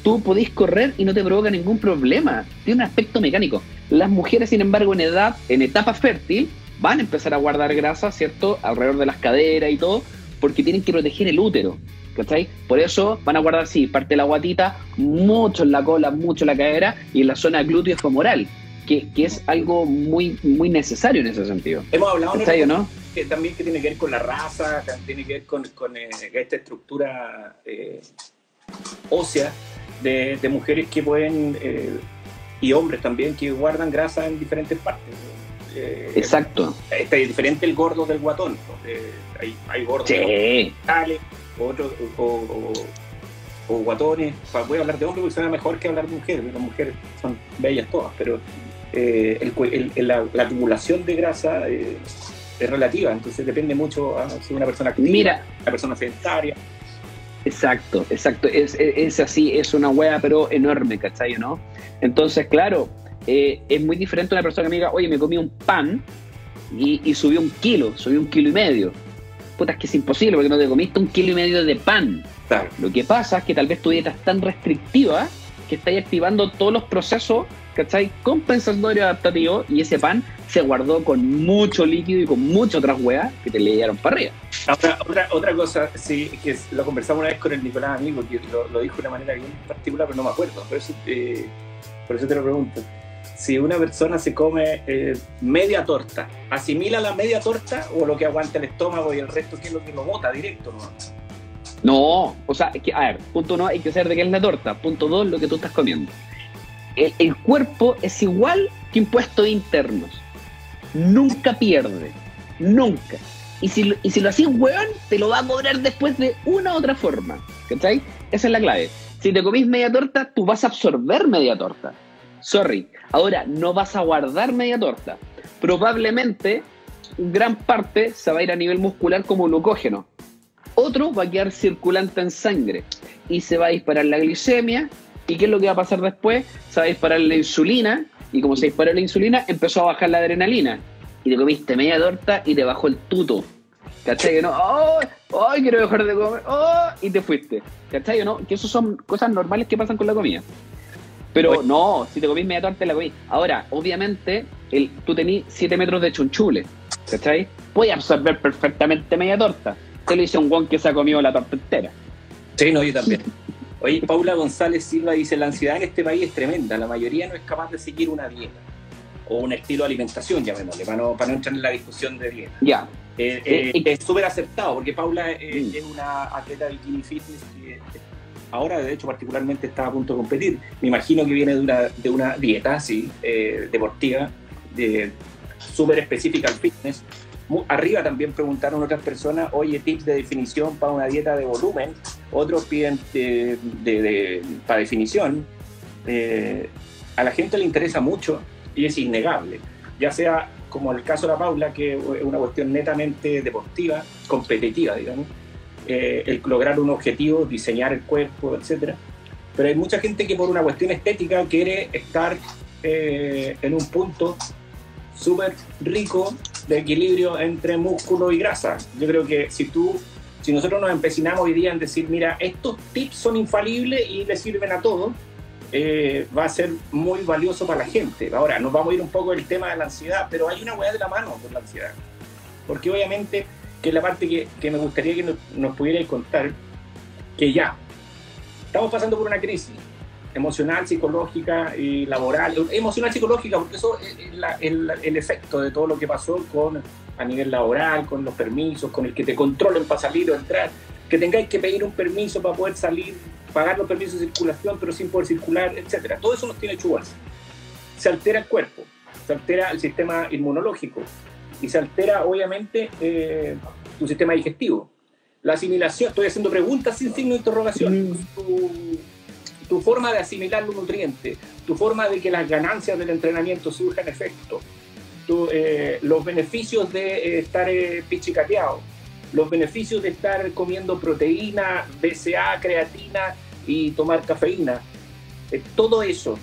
tú podés correr y no te provoca ningún problema. Tiene un aspecto mecánico. Las mujeres, sin embargo, en edad, en etapa fértil, van a empezar a guardar grasa, ¿cierto? Alrededor de las caderas y todo, porque tienen que proteger el útero. ¿Cachai? Por eso van a guardar, sí, parte de la guatita, mucho en la cola, mucho en la cadera y en la zona glúteo femoral, que, que es algo muy, muy necesario en ese sentido. Hemos hablado ¿Cachai no? que también que tiene que ver con la raza, tiene que ver con, con, eh, esta estructura eh, ósea de, de mujeres que pueden, eh, y hombres también, que guardan grasa en diferentes partes. Eh, Exacto. Está diferente el gordo del guatón. Eh, hay, hay gordos Sí. genitales, otros o, o- o guatones. Voy a hablar de hombres porque suena mejor que hablar de mujeres. Las mujeres son bellas todas, pero eh, el el- el- la, la acumulación de grasa eh, es relativa, entonces depende mucho a si una persona activa, Mira. una persona sedentaria. Exacto, exacto. Es, es, es así, es una wea, pero enorme, ¿cachai? ¿no? Entonces, claro, eh, es muy diferente a una persona que me diga, oye, me comí un pan y, y subí un kilo, subí un kilo y medio. Puta, es que es imposible porque no te comiste un kilo y medio de pan. Claro. Lo que pasa es que tal vez tu dieta es tan restrictiva que estáis activando todos los procesos, ¿cachai? Compensatorios adaptativos y ese pan se guardó con mucho líquido y con muchas otras weas que te le dieron para arriba. Ahora, otra, otra cosa, sí, que lo conversamos una vez con el Nicolás Amigo, que lo, lo dijo de una manera bien particular, pero no me acuerdo. Por eso, eh, por eso te lo pregunto. Si una persona se come eh, media torta, ¿asimila la media torta o lo que aguanta el estómago y el resto que es lo que lo bota directo? ¿no? No, o sea, es que, a ver, punto uno, hay que saber de qué es la torta. Punto dos, lo que tú estás comiendo. El, cuerpo es igual que impuestos internos. Nunca pierde. Nunca. Y si, lo- y si lo haces hueón, te lo va a cobrar después de una u otra forma. ¿Cachai? Esa es la clave. Si te comís media torta, tú vas a absorber media torta. Sorry. Ahora, no vas a guardar media torta. Probablemente, gran parte se va a ir a nivel muscular como glucógeno otro va a quedar circulante en sangre y se va a disparar la glicemia. ¿Y qué es lo que va a pasar después? Se va a disparar la insulina y como se disparó la insulina, empezó a bajar la adrenalina. Y te comiste media torta y te bajó el tuto. ¿Cachai? No, ¡ay! ¡ay! Quiero dejar de comer, ¡oh! Y te fuiste. ¿Cachai? o ¿No? Que eso son cosas normales que pasan con la comida. Pero Oye. no, si te comís media torta, la comís. Ahora, obviamente, el, tú tenés 7 metros de chunchule. ¿Cachai? Puedes absorber perfectamente media torta. Te lo dice un guan que se ha comido la torta entera. Sí, no, yo también. Oye, Paula González Silva dice, la ansiedad en este país es tremenda, la mayoría no es capaz de seguir una dieta o un estilo de alimentación, llamémosle, para no, para no entrar en la discusión de dieta. Ya. Eh, eh, Eh, es súper aceptado, porque Paula eh, Mm. es una atleta de bikini fitness que ahora, de hecho, particularmente está a punto de competir. Me imagino que viene de una, de una dieta, sí, deportiva, de- súper específica al fitness. Arriba también preguntaron otras personas, oye, tips de definición para una dieta de volumen. Otros piden de, de- de- para definición. Eh, a la gente le interesa mucho y es innegable. Ya sea como el caso de la Paula, que es una cuestión netamente deportiva, competitiva, digamos, eh, el lograr un objetivo, diseñar el cuerpo, etc. Pero hay mucha gente que por una cuestión estética quiere estar eh, en un punto súper rico de equilibrio entre músculo y grasa. Yo creo que si tú, si nosotros nos empecinamos hoy día en decir, mira, estos tips son infalibles y le sirven a todos, eh, va a ser muy valioso para la gente. Ahora, nos vamos a ir un poco del tema de la ansiedad, pero hay una hueá de la mano con la ansiedad. Porque obviamente, que es la parte que, que me gustaría que nos, nos pudierais contar, que ya, estamos pasando por una crisis emocional, psicológica y laboral, emocional, psicológica, porque eso es la- el, el efecto de todo lo que pasó con a nivel laboral, con los permisos, con el que te controlen para salir o entrar, que tengáis que pedir un permiso para poder salir, pagar los permisos de circulación, pero sin poder circular, etcétera. Todo eso nos tiene chugas. Se altera el cuerpo, se altera el sistema inmunológico y se altera, obviamente, eh, tu sistema digestivo. La asimilación, estoy haciendo preguntas sin signo de interrogación. Mm. Tu, tu forma de asimilar los nutrientes, tu forma de que las ganancias del entrenamiento surjan efecto, tu, eh, los beneficios de eh, estar eh, pichicateado, los beneficios de estar comiendo proteína, BCA, creatina y tomar cafeína. Eh, todo eso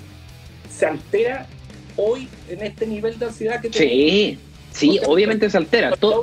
se altera hoy en este nivel de ansiedad que tenemos. Sí, sí, obviamente se altera. Todo,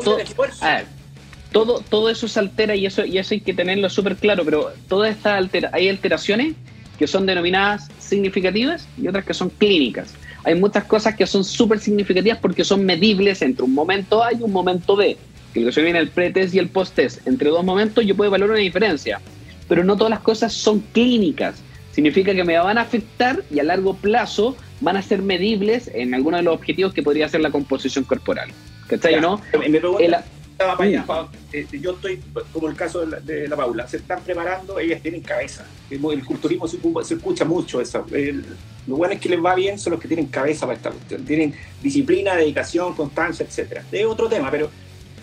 todo, todo eso se altera y eso, y eso hay que tenerlo súper claro, pero todas estas altera hay alteraciones que son denominadas significativas y otras que son clínicas. Hay muchas cosas que son súper significativas porque son medibles entre un momento A y un momento B. Que lo que viene el pre-test y el post-test. Entre dos momentos yo puedo evaluar una diferencia, pero no todas las cosas son clínicas. Significa que me van a afectar y a largo plazo van a ser medibles en algunos de los objetivos que podría ser la composición corporal. ¿Cachai Ya, no? Me me pregunta, estaba para allá, pa- eh, yo estoy como el caso de la, de la Paula, se están preparando, ellas tienen cabeza. El el culturismo se, escucha mucho eso. El- lo bueno es que les va bien son los que tienen cabeza para esta cuestión. Tienen disciplina, dedicación, constancia, etcétera. Es otro tema, pero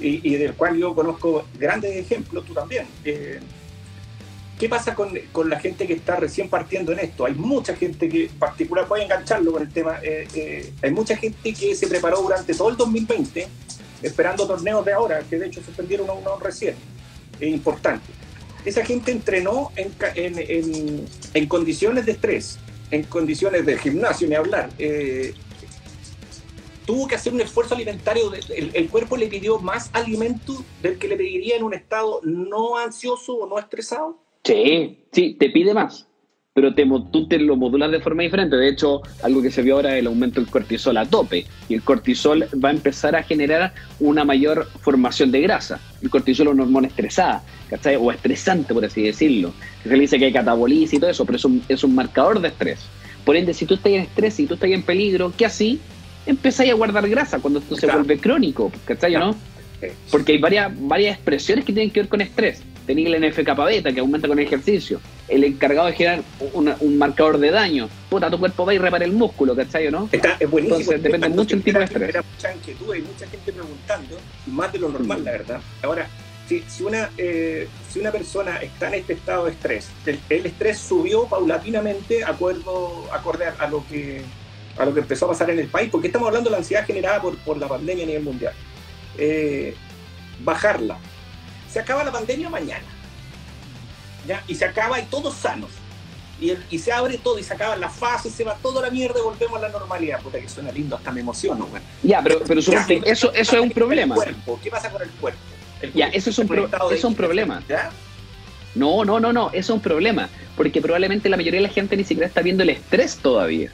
y, y del cual yo conozco grandes ejemplos, tú también. Eh, ¿Qué pasa con, con la gente que está recién partiendo en esto? Hay mucha gente que, en particular, voy a engancharlo con el tema, eh, eh, hay mucha gente que se preparó durante todo el 2020 esperando torneos de ahora, que de hecho suspendieron uno recién, importante. Esa gente entrenó en, en, en, condiciones de estrés, en condiciones de gimnasio, ni hablar. Eh, tuvo que hacer un esfuerzo alimentario, el, cuerpo le pidió más alimento del que le pediría en un estado no ansioso o no estresado. Sí, sí, te pide más, pero te, tú te lo modulas de forma diferente. De hecho, algo que se vio ahora es el aumento del cortisol a tope, y el cortisol va a empezar a generar una mayor formación de grasa. El cortisol es una hormona estresada, ¿cachai? O estresante, por así decirlo. Se le dice que hay cataboliza y todo eso, pero es un, es un marcador de estrés. Por ende, si tú estás en estrés y tú estás en peligro, ¿qué así? empezáis a guardar grasa cuando esto se vuelve crónico, ¿cachai no? Porque hay varias, varias expresiones que tienen que ver con estrés. Tenéis el NFK beta que aumenta con el ejercicio. El encargado de generar un marcador de daño. Puta, tu cuerpo va y repara el músculo, ¿cachai o no? Está, es buenísimo. Entonces depende mucho el tipo de estrés. mucha inquietud, hay mucha gente preguntando, más de lo normal, la verdad. Ahora, si, si, una, eh, si una persona está en este estado de estrés, el, estrés subió paulatinamente acuerdo, acorde a lo que a lo que empezó a pasar en el país, porque estamos hablando de la ansiedad generada por, por la pandemia a nivel mundial. Eh, bajarla. Se acaba la pandemia mañana. ¿ya? Y se acaba y todos sanos. Y, y, se abre todo y se acaba la fase, se va toda la mierda y volvemos a la normalidad. Puta que suena lindo, hasta me emociono, güey. Ya, pero, pero eso, eso es un problema. ¿Qué pasa con el cuerpo? ya, eso es un, es un problema. ¿ya? No, no, no, no, eso es un problema. Porque probablemente la mayoría de la gente ni siquiera está viendo el estrés todavía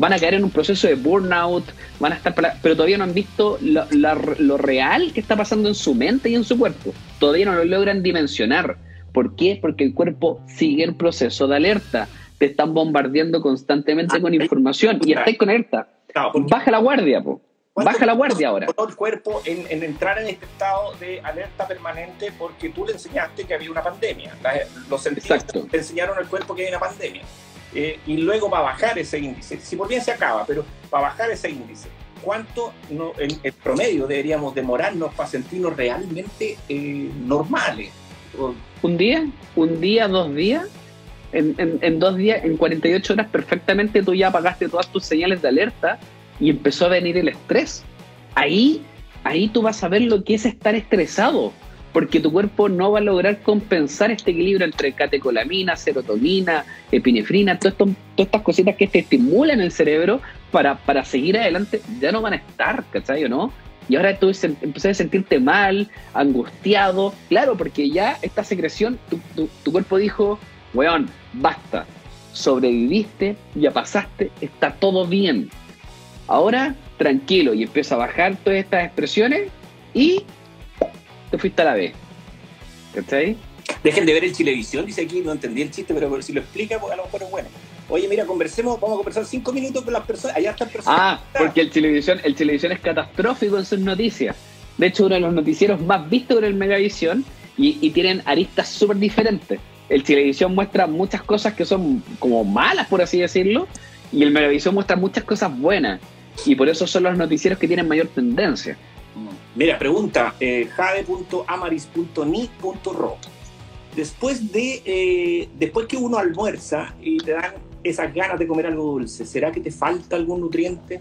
van a caer en un proceso de burnout, van a estar, pero todavía no han visto lo, real que está pasando en su mente y en su cuerpo. Todavía no lo logran dimensionar. ¿Por qué? Porque el cuerpo sigue en proceso de alerta. Te están bombardeando constantemente con información y estáis con alerta. Baja la guardia, po. Baja la guardia ahora. el cuerpo en, entrar en este estado de alerta permanente porque tú le enseñaste que había una pandemia. los sentidos te enseñaron al cuerpo que hay una pandemia. Eh, y luego va a bajar ese índice. Si por bien se acaba, pero va a bajar ese índice. ¿Cuánto no, en, promedio deberíamos demorarnos para sentirnos realmente eh, normales? ¿Un día? ¿Un día? ¿Dos días? En, dos días, en 48 horas perfectamente tú ya apagaste todas tus señales de alerta y empezó a venir el estrés. Ahí, ahí tú vas a ver lo que es estar estresado porque tu cuerpo no va a lograr compensar este equilibrio entre catecolamina, serotonina, epinefrina, todas estas cositas que te estimulan el cerebro para, para seguir adelante, ya no van a estar, ¿cachai o no? Y ahora tú a sentirte mal, angustiado, claro, porque ya esta secreción, tu, tu cuerpo dijo, weón, basta, sobreviviste, ya pasaste, está todo bien. Ahora, tranquilo, y empieza a bajar todas estas expresiones y te fuiste a la B. ¿Cachai? Dejen de ver el Chilevisión, dice aquí, no entendí el chiste, pero si lo explica, pues a lo mejor es bueno. Oye, mira, conversemos, vamos a conversar cinco minutos con las personas. Allá están personas. Ah, porque el Chilevisión, el Chilevisión es catastrófico en sus noticias. De hecho, uno de los noticieros más vistos en el Megavisión y, y tienen aristas súper diferentes. El Chilevisión muestra muchas cosas que son como malas, por así decirlo, y el Megavisión muestra muchas cosas buenas. Y por eso son los noticieros que tienen mayor tendencia. Mira, pregunta eh, jade.amaris.ni.ro. Después de eh, después que uno almuerza y te dan esas ganas de comer algo dulce, ¿será que te falta algún nutriente?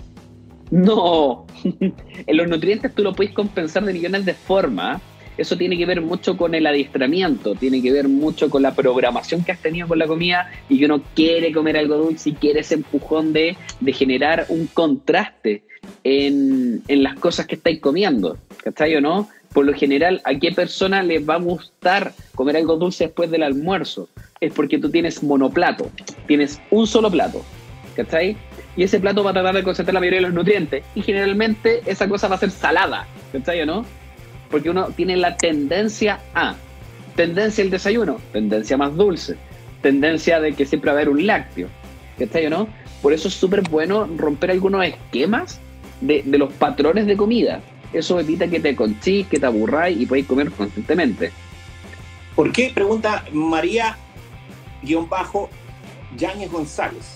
No, en los nutrientes tú lo puedes compensar de millones de formas. Eso tiene que ver mucho con el adiestramiento, tiene que ver mucho con la programación que has tenido con la comida y que uno quiere comer algo dulce y quiere ese empujón de, de generar un contraste en, las cosas que estáis comiendo, ¿cachai o no? Por lo general, ¿a qué persona le va a gustar comer algo dulce después del almuerzo? Es porque tú tienes monoplato, tienes un solo plato, ¿cachai? Y ese plato va a tratar de concentrar la mayoría de los nutrientes. Y generalmente esa cosa va a ser salada, ¿cachai o no? Porque uno tiene la tendencia a, tendencia al desayuno, tendencia más dulce, tendencia de que siempre va a haber un lácteo, ¿cachai o no? Por eso es súper bueno romper algunos esquemas de, los patrones de comida. Eso evita que te conchís, que te aburráis y podéis comer constantemente. ¿Por qué? Pregunta María bajo Yáñez González.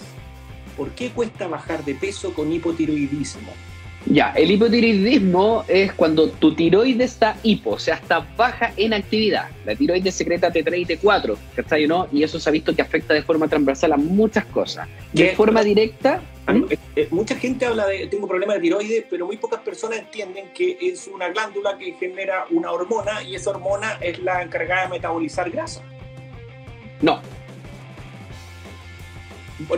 ¿Por qué cuesta bajar de peso con hipotiroidismo? Ya, el hipotiroidismo es cuando tu tiroides está hipo, o sea, está baja en actividad. La tiroides secreta T3 y T4, ¿cachai o no? Y eso se ha visto que afecta de forma transversal a muchas cosas. De ¿Qué? forma directa, Ah, eh, eh, mucha gente habla de tengo problemas de tiroides, pero muy pocas personas entienden que es una glándula que genera una hormona y esa hormona es la encargada de metabolizar grasa. no,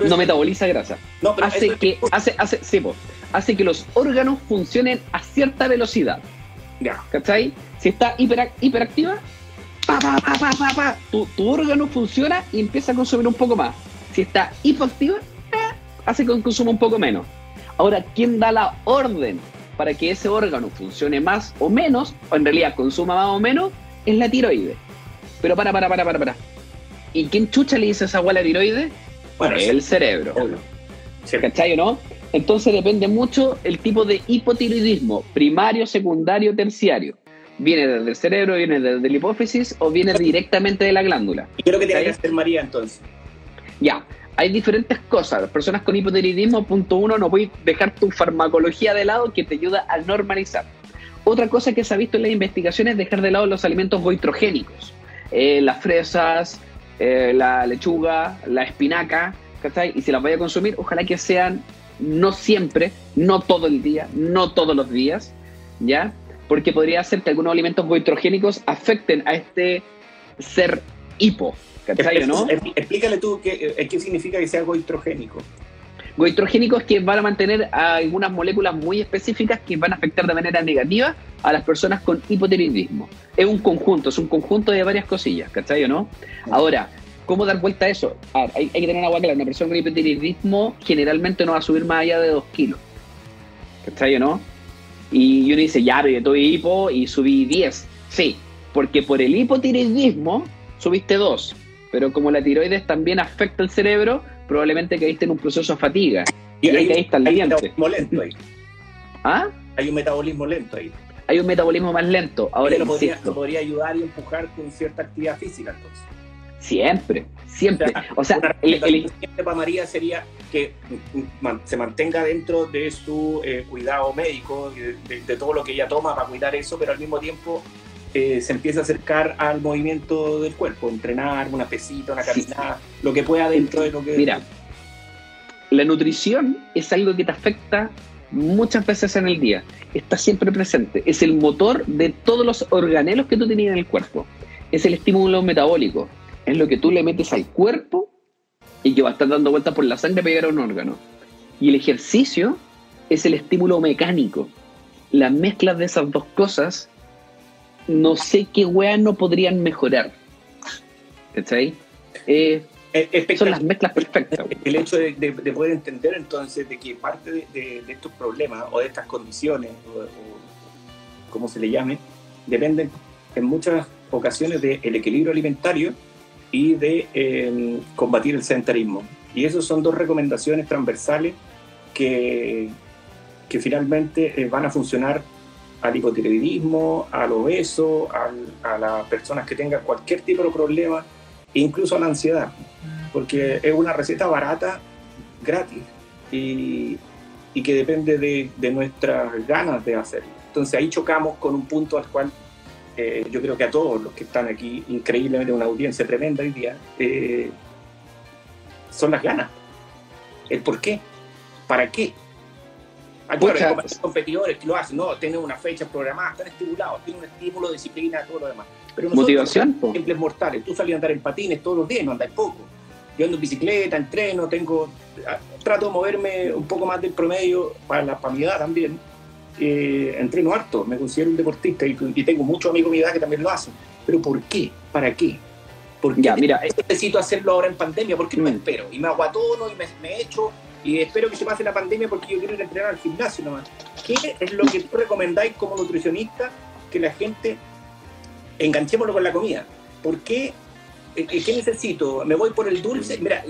No metaboliza grasa. no, pero Hace que, hace, hace, sí, po, hace que los órganos funcionen a cierta velocidad. Ya. ¿Cachai? Si está hiperac- hiperactiva, pa, pa, pa, pa, pa, pa, tu, tu órgano funciona y empieza a consumir un poco más. Si está hipoactiva, eh, hace que consuma un poco menos. Ahora, ¿quién da la orden para que ese órgano funcione más o menos, o en realidad consuma más o menos? Es la tiroides. Pero para, para, para, para, para. ¿Y quién chucha le dice esa agua a la tiroides? Bueno, el cerebro. obvio. Sí. ¿Cachai o no? Entonces depende mucho el tipo de hipotiroidismo, primario, secundario, terciario. ¿Viene desde el cerebro, viene desde la hipófisis o viene directamente de la glándula? ¿Y qué es lo que tiene que hacer María entonces? Ya, hay diferentes cosas. Las personas con hipotiroidismo, punto uno, no puedes dejar tu farmacología de lado que te ayuda a normalizar. Otra cosa que se ha visto en las investigaciones es dejar de lado los alimentos goitrogénicos. Eh, las fresas, eh, la lechuga, la espinaca, ¿cachai? Y si las vaya a consumir, ojalá que sean no siempre, no todo el día, no todos los días, ¿ya? Porque podría ser que algunos alimentos goitrogénicos afecten a este ser hipo, ¿cachai Explícale tú qué, eh, qué significa que sea goitrogénico. Goitrogénicos que van a mantener algunas moléculas muy específicas que van a afectar de manera negativa a las personas con hipotiroidismo. Es un conjunto, es un conjunto de varias cosillas, ¿cachai o no? Ahora, ¿cómo dar vuelta a eso? A ver, hay, hay que tener una clara. Una persona con hipotiroidismo generalmente no va a subir más allá de 2 kilos, ¿cachai o no? Y uno dice, ya, pero yo tuve hipo y subí 10. Sí, porque por el hipotiroidismo subiste 2. Pero como la tiroides también afecta el cerebro, probablemente caíste en un proceso de fatiga. Y ahí caíste al hay un diente. metabolismo lento ahí. ¿Ah? Hay un metabolismo lento ahí. Hay un metabolismo más lento. Ahora, lo podría, insisto, lo podría ayudar y empujar con cierta actividad física entonces. siempre, siempre. O sea, el- el- para María sería que mm, man- se mantenga dentro de su eh, cuidado médico, de, de- de todo lo que ella toma para cuidar eso, pero al mismo tiempo eh, se empieza a acercar al movimiento del cuerpo, entrenar, una pesita, una Sí. caminada, lo que pueda dentro de lo que... Mira, la nutrición es algo que te afecta muchas veces en el día. Está siempre presente. Es el motor de todos los organelos que tú tenías en el cuerpo. Es el estímulo metabólico. Es lo que tú le metes al cuerpo y que va a estar dando vueltas por la sangre para llegar a un órgano. Y el ejercicio es el estímulo mecánico. Las mezclas de esas dos cosas, no sé qué weas no podrían mejorar. ¿Cachai? Eh, es son las mezclas perfectas. el hecho de, de- de poder entender entonces de que parte de, de- de estos problemas o de estas condiciones, o, o como se le llame, dependen en muchas ocasiones del equilibrio alimentario y de eh, combatir el sedentarismo. Y esas son dos recomendaciones transversales que, que finalmente eh, van a funcionar al hipotiroidismo, al obeso, a las personas que tengan cualquier tipo de problema, e incluso a la ansiedad porque es una receta barata, gratis, y, que depende de, de nuestras ganas de hacerlo. Entonces ahí chocamos con un punto al cual eh, yo creo que a todos los que están aquí, increíblemente una audiencia tremenda hoy día, eh, son las ganas. El por qué, para qué. Hay competidores que lo hacen, no, tienen una fecha programada, están estimulados, tienen un estímulo, disciplina, todo lo demás. Pero nosotros, Motivación, po. simples mortales. Tú salís a andar en patines todos los días, no andáis poco. Yo ando en bicicleta, entreno, tengo, trato de moverme un poco más del promedio para la para mi edad también. Eh, entreno harto, me considero un deportista y, y tengo muchos amigos de mi edad que también lo hacen. Pero ¿por qué? ¿Para qué? ¿Por qué Ya, mira, necesito hacerlo ahora en pandemia? ¿Por qué no me Mm. espero? Y me aguatono y me, me echo y espero que se pase la pandemia porque yo quiero ir entrenar al gimnasio nomás. ¿Qué es lo que tú recomendáis como nutricionista que la gente enganchémoslo con la comida? ¿Por qué? Eh, eh, ¿Qué necesito? ¿Me voy por el dulce? Mira,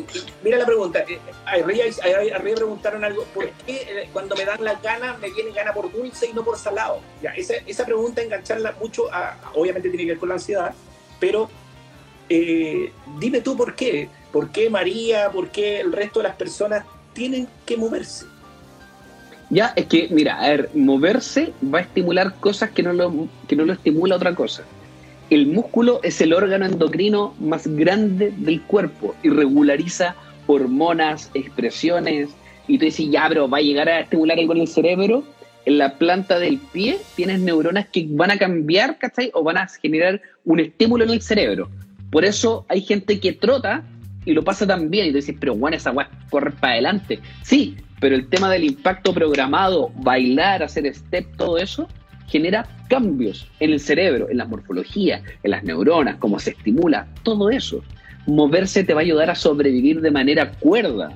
mira la pregunta. Eh, Arriba, preguntaron algo. ¿Por qué cuando me dan las ganas me viene gana por dulce y no por salado? Ya, esa, esa pregunta engancharla mucho, obviamente tiene que ver con la ansiedad, pero dime tú por qué. ¿Por qué María? ¿Por qué el resto de las personas tienen que moverse? Ya, es que, mira, a ver, moverse va a estimular cosas que no lo, que no lo estimula otra cosa. El músculo es el órgano endocrino más grande del cuerpo y regulariza hormonas, expresiones. Y tú dices, ya, pero va a llegar a estimular algo en el cerebro. En la planta del pie tienes neuronas que van a cambiar, ¿cachai? O van a generar un estímulo en el cerebro. Por eso hay gente que trota y lo pasa tan bien. Y tú dices, pero bueno, esa weá corre para adelante. Sí, pero el tema del impacto programado, bailar, hacer step, todo eso, genera cambios en el cerebro, en la morfología, en las neuronas, cómo se estimula, todo eso. Moverse te va a ayudar a sobrevivir de manera cuerda,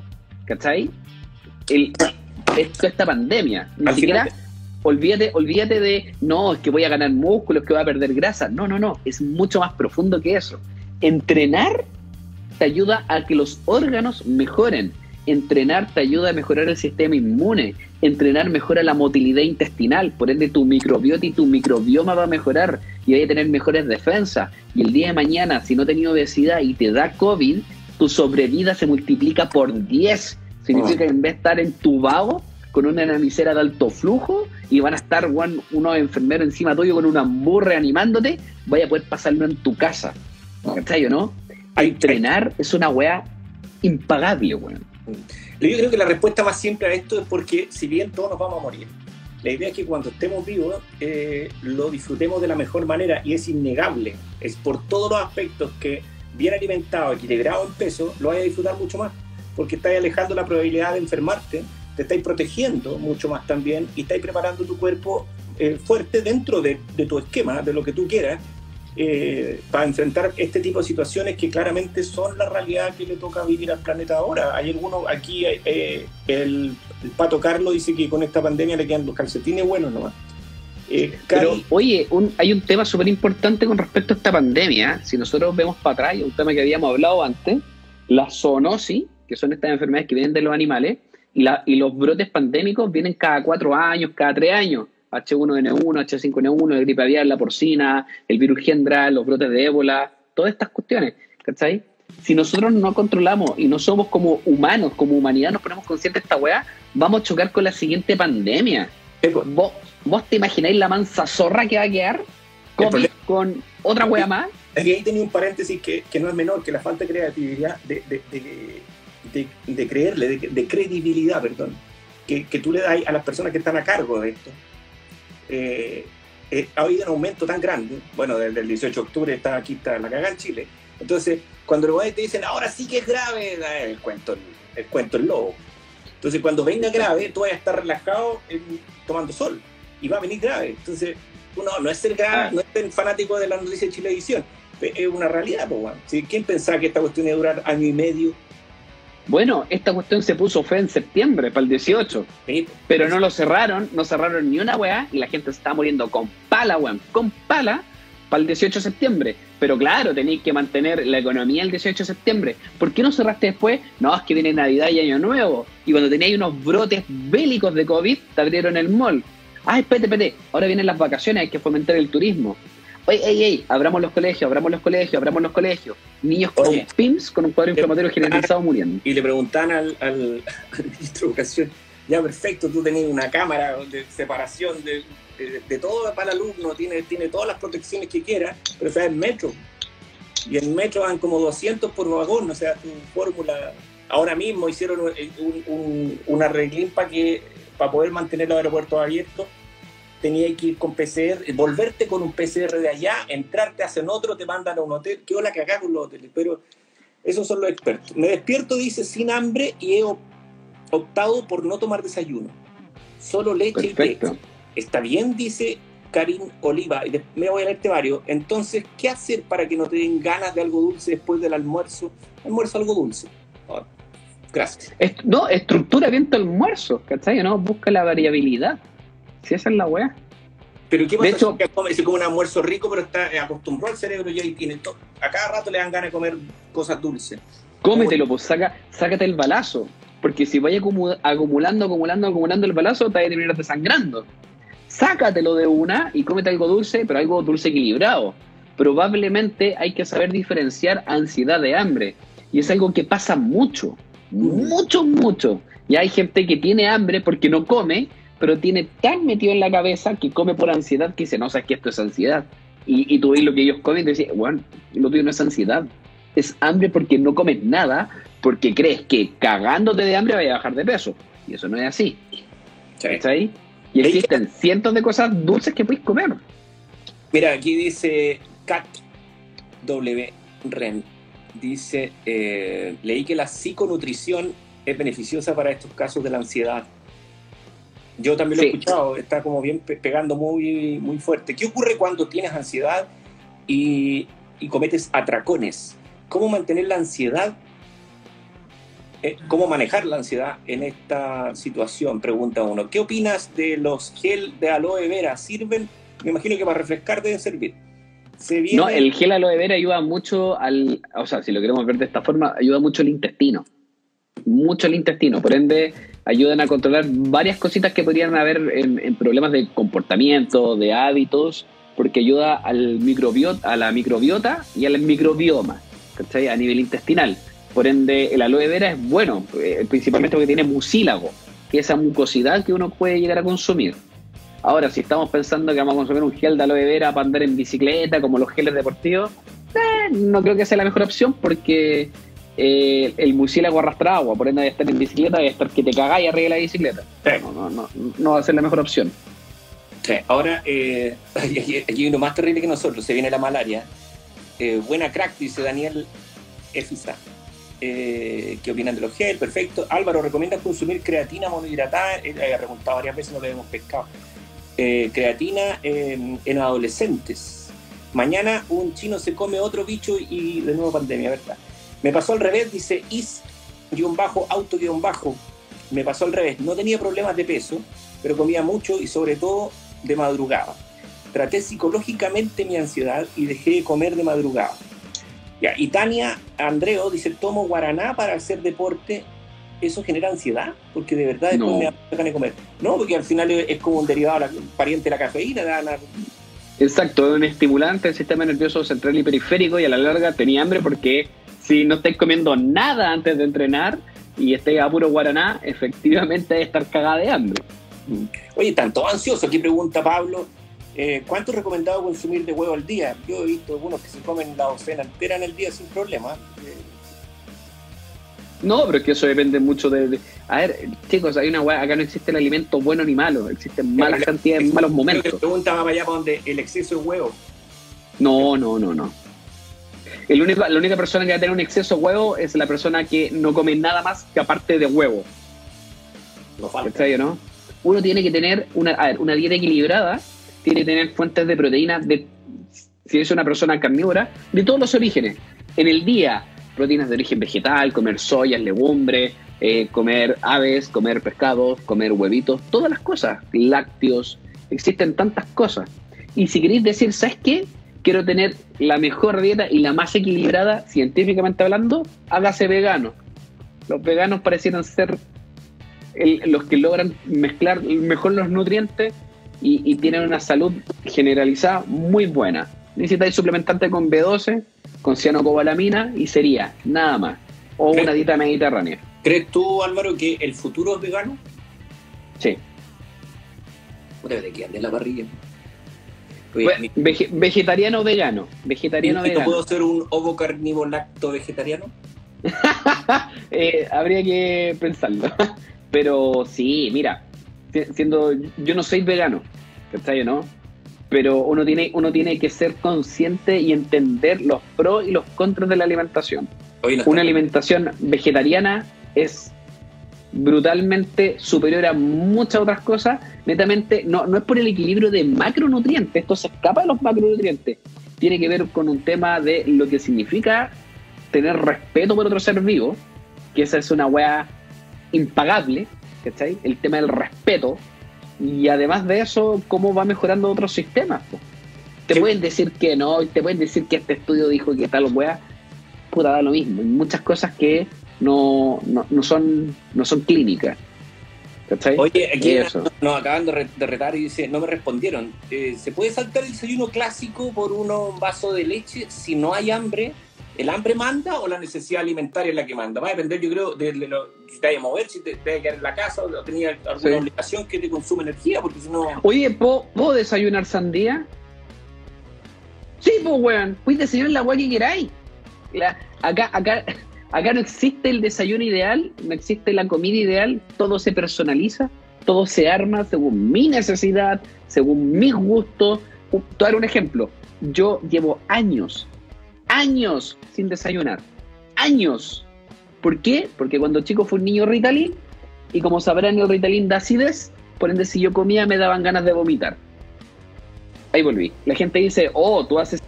¿cachai? El, esto, esta pandemia, ni siquiera olvídate, olvídate de, no, es que voy a ganar músculos, que voy a perder grasa. No, no, no, es mucho más profundo que eso. Entrenar te ayuda a que los órganos mejoren Entrenar te ayuda a mejorar el sistema inmune. Entrenar mejora la motilidad intestinal. Por ende, tu microbiota y tu microbioma va a mejorar y vas a tener mejores defensas. Y el día de mañana, si no tienes obesidad y te da COVID, tu sobrevida se multiplica por 10. Significa que en vez de estar entubado con una namisera de alto flujo y van a estar unos enfermeros encima tuyo con una burra animándote, vaya a poder pasarlo en tu casa. ¿Cachai o no? Entrenar es una weá impagable, weón. Yo creo que la respuesta más simple a esto es porque si bien todos nos vamos a morir, la idea es que cuando estemos vivos eh, lo disfrutemos de la mejor manera y es innegable, es por todos los aspectos que bien alimentado, equilibrado en peso, lo vayas a disfrutar mucho más, porque estáis alejando la probabilidad de enfermarte, te estáis protegiendo mucho más también y estáis preparando tu cuerpo eh, fuerte dentro de, de tu esquema, de lo que tú quieras, eh, para enfrentar este tipo de situaciones que claramente son la realidad que le toca vivir al planeta ahora. Hay algunos, aquí eh, el, Pato Carlos dice que con esta pandemia le quedan los calcetines buenos nomás. Eh, Pero, oye, hay un tema súper importante con respecto a esta pandemia. Si nosotros vemos para atrás, un tema que habíamos hablado antes, la zoonosis, que son estas enfermedades que vienen de los animales, y, la, y los brotes pandémicos vienen cada cuatro años, cada tres años. H1N1, H5N1, gripe aviar, la porcina, el virus Gendra, los brotes de ébola, todas estas cuestiones, ¿cachai? Si nosotros no controlamos y no somos como humanos, como humanidad, nos ponemos conscientes de esta weá, vamos a chocar con la siguiente pandemia. Pues. ¿Vos, ¿Vos, te imagináis la mansa zorra que va a quedar con, con otra weá más? Aquí ahí tenía un paréntesis que, que, no es menor, que la falta de creatividad, de, de, de, de creerle, de, credibilidad, perdón, que, que tú le das a las personas que están a cargo de esto eh, eh, ha habido un aumento tan grande, bueno, desde el 18 de octubre está aquí está la cagada en Chile, entonces cuando los te dicen, ahora sí que es grave, el cuento el, cuento el lobo. Entonces cuando venga grave, tú vas a estar relajado tomando sol y va a venir grave. Entonces, uno no es ser grave, no es ser fanático de la noticia de Chilevisión, es una realidad, pues, ¿Quién pensaba que esta cuestión iba a durar año y medio? Bueno, esta cuestión se puso fe en septiembre, para el 18. Pero no lo cerraron, no cerraron ni una weá y la gente se está muriendo con pala, weón, con pala para el 18 de septiembre. Pero claro, tenéis que mantener la economía el 18 de septiembre. ¿Por qué no cerraste después? No, es que viene Navidad y Año Nuevo. Y cuando teníais unos brotes bélicos de COVID, te abrieron el mall. Ah, espérate, espérate, ahora vienen las vacaciones, hay que fomentar el turismo. Ey, ey, ey, abramos los colegios, abramos los colegios, abramos los colegios. Niños con PIMS, con un cuadro inflamatorio generalizado muriendo. Y le preguntan al, al, ministro de Educación, ya perfecto, tú tenés una cámara de separación de, de, todo para el alumno, tiene, tiene todas las protecciones que quiera, pero está en metro. Y en metro van como 200 por vagón, o sea, tu fórmula. Ahora mismo hicieron un, un, un arreglín para que para poder mantener los aeropuertos abiertos tenía que ir con PCR, volverte con un PCR de allá, entrarte, hacen otro, te mandan a un hotel. Qué hola que acá con los hoteles, pero esos son los expertos. Me despierto, dice, sin hambre y he optado por no tomar desayuno. Solo leche y té. Está bien, dice Karim Oliva, y me voy a leerte varios. Entonces, ¿qué hacer para que no te den ganas de algo dulce después del almuerzo? Almuerzo algo dulce. Ah, gracias. no, estructura bien tu almuerzo, ¿cachai? No, busca la variabilidad. Si esa es la weá. Pero ¿qué pasa hecho, que come, un almuerzo rico, pero está acostumbrado al cerebro y ahí tiene todo. A cada rato le dan ganas de comer cosas dulces. Cómetelo, pues saca, sácate el balazo. Porque si vaya acumulando, acumulando, acumulando el balazo, te vas a terminar desangrando. Sácatelo de una y cómete algo dulce, pero algo dulce equilibrado. Probablemente hay que saber diferenciar ansiedad de hambre. Y es algo que pasa mucho. Mucho, mucho. Y hay gente que tiene hambre porque no come, pero tiene tan metido en la cabeza que come por ansiedad que dice, no, sabes que esto es ansiedad. Y, y tú ves lo que ellos comen y te dices, bueno, lo tuyo no es ansiedad, es hambre porque no comes nada, porque crees que cagándote de hambre vaya a bajar de peso. Y eso no es así. ¿Está ahí? Y existen cientos de cosas dulces que puedes comer. Mira, aquí dice Cat W. Ren. Dice, eh, leí que la psiconutrición es beneficiosa para estos casos de la ansiedad. Yo también lo he escuchado, está como bien pegando muy, muy fuerte. ¿Qué ocurre cuando tienes ansiedad y, y cometes atracones? ¿Cómo mantener la ansiedad? Eh, ¿Cómo manejar la ansiedad en esta situación? Pregunta uno. ¿Qué opinas de los gel de aloe vera? ¿Sirven? Me imagino que para refrescar deben servir. No, el gel aloe vera ayuda mucho al, o sea, si lo queremos ver de esta forma, ayuda mucho al intestino. Mucho al intestino. Por ende, ayudan a controlar varias cositas que podrían haber en, problemas de comportamiento, de hábitos, porque ayuda al microbiota, a la microbiota y al microbioma, ¿cachai? A nivel intestinal. Por ende, el aloe vera es bueno, eh, principalmente porque tiene mucílago, que es esa mucosidad que uno puede llegar a consumir. Ahora, si estamos pensando que vamos a consumir un gel de aloe vera para andar en bicicleta, como los geles deportivos, eh, no creo que sea la mejor opción porque eh, el mucílago arrastra agua, por ende de estar en bicicleta y estar que te cagáis arriba de la bicicleta. No, no, no, no, va a ser la mejor opción. Sí. Ahora, eh, aquí, hay uno más terrible que nosotros, se viene la malaria. Eh, buena crack, dice Daniel Efisa. ¿Qué opinan de los gel? Perfecto. Álvaro, ¿recomienda consumir creatina monohidratada? Él había preguntado varias veces, no habíamos pescado. creatina en adolescentes. Mañana un chino se come otro bicho y de nuevo pandemia, ¿verdad? Me pasó al revés, dice is guion bajo, auto guion bajo. Me pasó al revés. No tenía problemas de peso, pero comía mucho y sobre todo de madrugada. Traté psicológicamente mi ansiedad y dejé de comer de madrugada. Ya, y Tania Andreo dice, tomo guaraná para hacer deporte. ¿Eso genera ansiedad? Porque de verdad después no. me da de comer. No, porque al final es como un derivado, pariente de la cafeína. Exacto, es un estimulante del sistema nervioso central y periférico y a la larga tenía hambre porque si no estáis comiendo nada antes de entrenar y estáis a puro guaraná, efectivamente hay estar cagada de hambre. Oye, tanto ansioso, aquí pregunta Pablo, eh, ¿cuánto es recomendado consumir de huevo al día? Yo he visto algunos que se comen la docena entera en el día sin problema. No, pero es que eso depende mucho de, A ver, chicos, hay una acá no existe el alimento bueno ni malo, existen malas cantidades, malos momentos. pregunta va allá para donde el exceso de huevo. No, no, no, no el único, la única persona que va a tener un exceso de huevo es la persona que no come nada más que aparte de huevo. No falta. ¿no? Uno tiene que tener una, a ver, una dieta equilibrada, tiene que tener fuentes de proteínas, de, si es una persona carnívora, de todos los orígenes. En el día, proteínas de origen vegetal, comer soyas, legumbres, eh, comer aves, comer pescados, comer huevitos, todas las cosas, lácteos, existen tantas cosas. Y si queréis decir, ¿sabes qué? Quiero tener la mejor dieta y la más equilibrada, científicamente hablando, hágase vegano. Los veganos parecieran ser los que logran mezclar mejor los nutrientes y, tienen una salud generalizada muy buena. Necesitáis suplementante con B12, con cianocobalamina y sería nada más. O una dieta mediterránea. ¿Crees tú, Álvaro, que el futuro es vegano? Sí. Debe de de la parrilla vegetariano o vegano. Vegetariano vegano. puedo ser un ovo carnívoro lacto vegetariano? Eh, habría que pensarlo. Pero sí, mira, siendo yo no soy vegano, ¿cachai no? Pero uno tiene, uno tiene que ser consciente y entender los pros y los contras de la alimentación. Una alimentación vegetariana es brutalmente superior a muchas otras cosas, netamente, no, no es por el equilibrio de macronutrientes, esto se escapa de los macronutrientes, tiene que ver con un tema de lo que significa tener respeto por otro ser vivo, que esa es una weá impagable, ¿cachai? El tema del respeto, y además de eso, cómo va mejorando otros sistemas. Te pueden decir que no, te pueden decir que este estudio dijo que tal weá, puta, da lo mismo. Hay muchas cosas que no, no, son, no son clínicas. Oye, aquí nos acaban de, retar y dice, no me respondieron. Eh, ¿Se puede saltar el desayuno clásico por un vaso de leche si no hay hambre? ¿El hambre manda o la necesidad alimentaria es la que manda? Va a depender, yo creo, de, lo, si te vayas a mover, si te, te vas a quedar en la casa o tenías alguna Sí. obligación que te consume energía, porque si no... Oye, ¿puedo, ¿puedo desayunar sandía? Sí, pues, weón. Puedes desayunar la weá que queráis. La- acá, acá, acá no existe el desayuno ideal, no existe la comida ideal, todo se personaliza, todo se arma según mi necesidad, según mis gustos. Te dar un ejemplo. Yo llevo años, años sin desayunar. Años. ¿Por qué? Porque cuando chico fue un niño Ritalin y como sabrán el Ritalin da acidez, por ende si yo comía me daban ganas de vomitar. Ahí volví. La gente dice, oh, tú haces.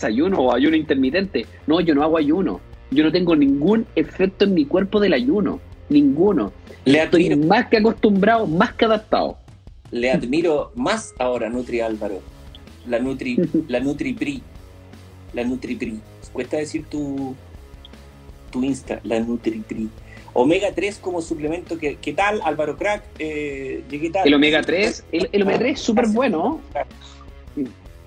Desayuno o ayuno intermitente. No, yo no hago ayuno. Yo no tengo ningún efecto en mi cuerpo del ayuno. Ninguno. Le Estoy admiro, más que acostumbrado, más que adaptado. le admiro más ahora Nutri Álvaro. La Nutri, la Nutri Pri. La Nutri Pri. Cuesta decir tu, tu Insta, la Nutri Pri. Omega 3 como suplemento, ¿qué, qué tal, Álvaro Crack? Eh, ¿Qué tal? El omega 3, el, el omega 3 es súper bueno.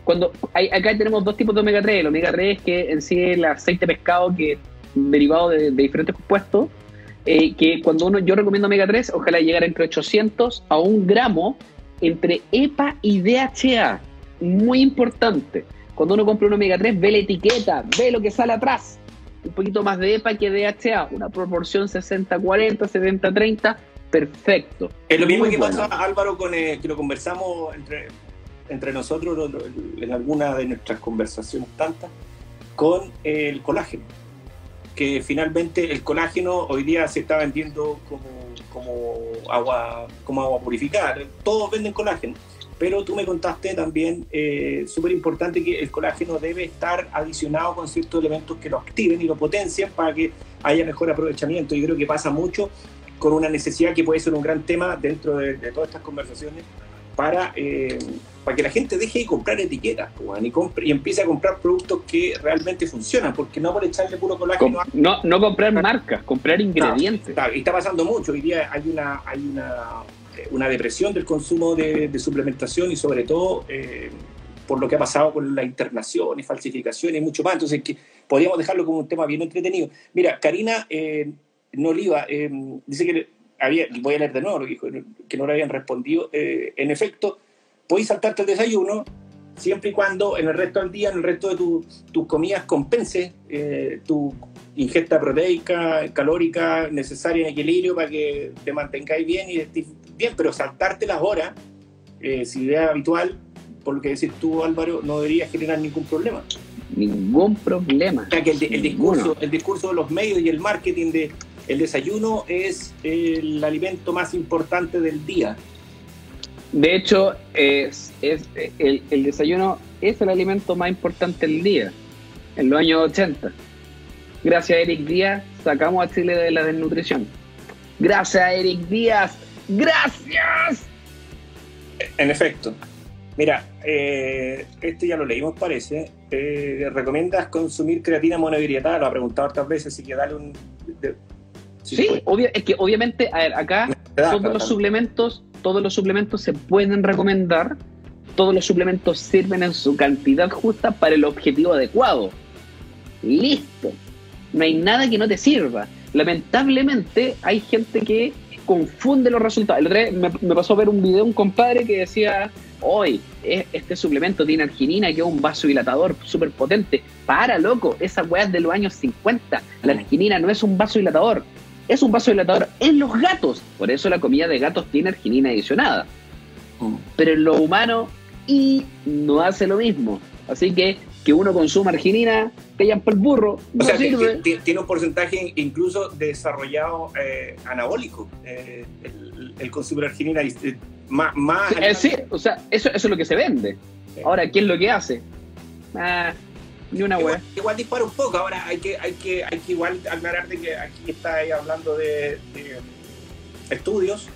Cuando hay, acá tenemos dos tipos de omega 3. El omega 3 que en sí es el aceite de pescado que derivado de, de diferentes compuestos. eh, que cuando uno, yo recomiendo omega 3, ojalá llegara entre 800 a 1 gramo entre EPA y DHA. Muy importante. Cuando uno compra un omega 3, ve la etiqueta, ve lo que sale atrás. Un poquito más de EPA que DHA, una proporción 60-40, 70-30, perfecto. Es lo mismo Muy que bueno. pasa, Álvaro, con, eh, que lo conversamos entre, entre nosotros en alguna de nuestras conversaciones tantas, con el colágeno. Que finalmente el colágeno hoy día se está vendiendo como, como, agua, como agua purificada. Todos venden colágeno. Pero tú me contaste también, eh, súper importante, que el colágeno debe estar adicionado con ciertos elementos que lo activen y lo potencien para que haya mejor aprovechamiento. Yo creo que pasa mucho con una necesidad que puede ser un gran tema dentro de, de todas estas conversaciones para, eh, para que la gente deje de comprar etiquetas y, compre- y empiece a comprar productos que realmente funcionan, porque no por echarle puro colágeno a no, no comprar marcas, comprar ingredientes. Está, y está pasando mucho. Hoy día hay una, hay una, eh, una depresión del consumo de, de suplementación y sobre todo eh, por lo que ha pasado con la internación y falsificación y mucho más. Entonces, que podríamos dejarlo como un tema bien entretenido. Mira, Karina eh, Noliva eh, dice que había, voy a leer de nuevo lo que dijo, que no le habían respondido. Eh, en efecto, podéis saltarte el desayuno siempre y cuando en el resto del día, en el resto de tu- tus comidas, compense eh, tu ingesta proteica, calórica necesaria en equilibrio para que te mantengáis bien y estés bien, pero saltarte las horas, eh, si idea habitual, por lo que decís tú, Álvaro, no debería generar ningún problema. Ningún problema. O sea, que el, el discurso, el discurso de los medios y el marketing de el desayuno es el alimento más importante del día. De hecho, es, es el, el desayuno es el alimento más importante del día. En los años 80. Gracias a Eric Díaz sacamos a Chile de la desnutrición. Gracias a Eric Díaz. Gracias. En efecto. Mira, eh, este ya lo leímos, parece. Eh, ¿Recomiendas consumir creatina monohidratada? Lo ha preguntado otras veces, así que dale un... de- si Sí, obvio, es que obviamente, a ver, acá da, los suplementos, todos los suplementos se pueden recomendar, todos los suplementos sirven en su cantidad justa para el objetivo adecuado. Listo. No hay nada que no te sirva. Lamentablemente hay gente que confunde los resultados. El otro me, pasó a ver un video de un compadre que decía, hoy este suplemento tiene arginina, que es un vasodilatador súper potente. Para, loco, esa weá es de los años 50. La arginina no es un vasodilatador es un vasodilatador en los gatos. Por eso la comida de gatos tiene arginina adicionada. Mm. Pero en lo humano y no hace lo mismo. Así que que uno consuma arginina, que hayan por el burro, O no sea, sirve. ti- ti- tiene un porcentaje incluso desarrollado eh, anabólico. eh, el, el consumo de arginina eh, más... más Sí, eh, sí, o sea, eso, eso es lo que se vende. Sí. Ahora, ¿qué es lo que hace? Ah, ni una Igual, igual dispara un poco. Ahora hay que, hay que, hay que igual aclarar de que aquí está ahí hablando de, de estudios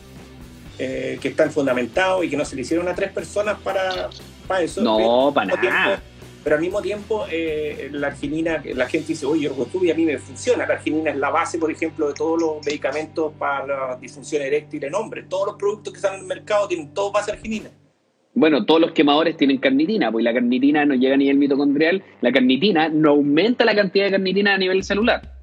eh, que están fundamentados y que no se le hicieron a tres personas para, para eso. No, Pero para nada. tiempo- pero al mismo tiempo, eh, la arginina, la gente dice, oye, yo lo y a mí me funciona. La arginina es la base, por ejemplo, de todos los medicamentos para la disfunción eréctil en hombres. Todos los productos que están en el mercado tienen todo base arginina. Bueno, todos los quemadores tienen carnitina, pues la carnitina no llega a nivel mitocondrial, la carnitina no aumenta la cantidad de carnitina a nivel celular.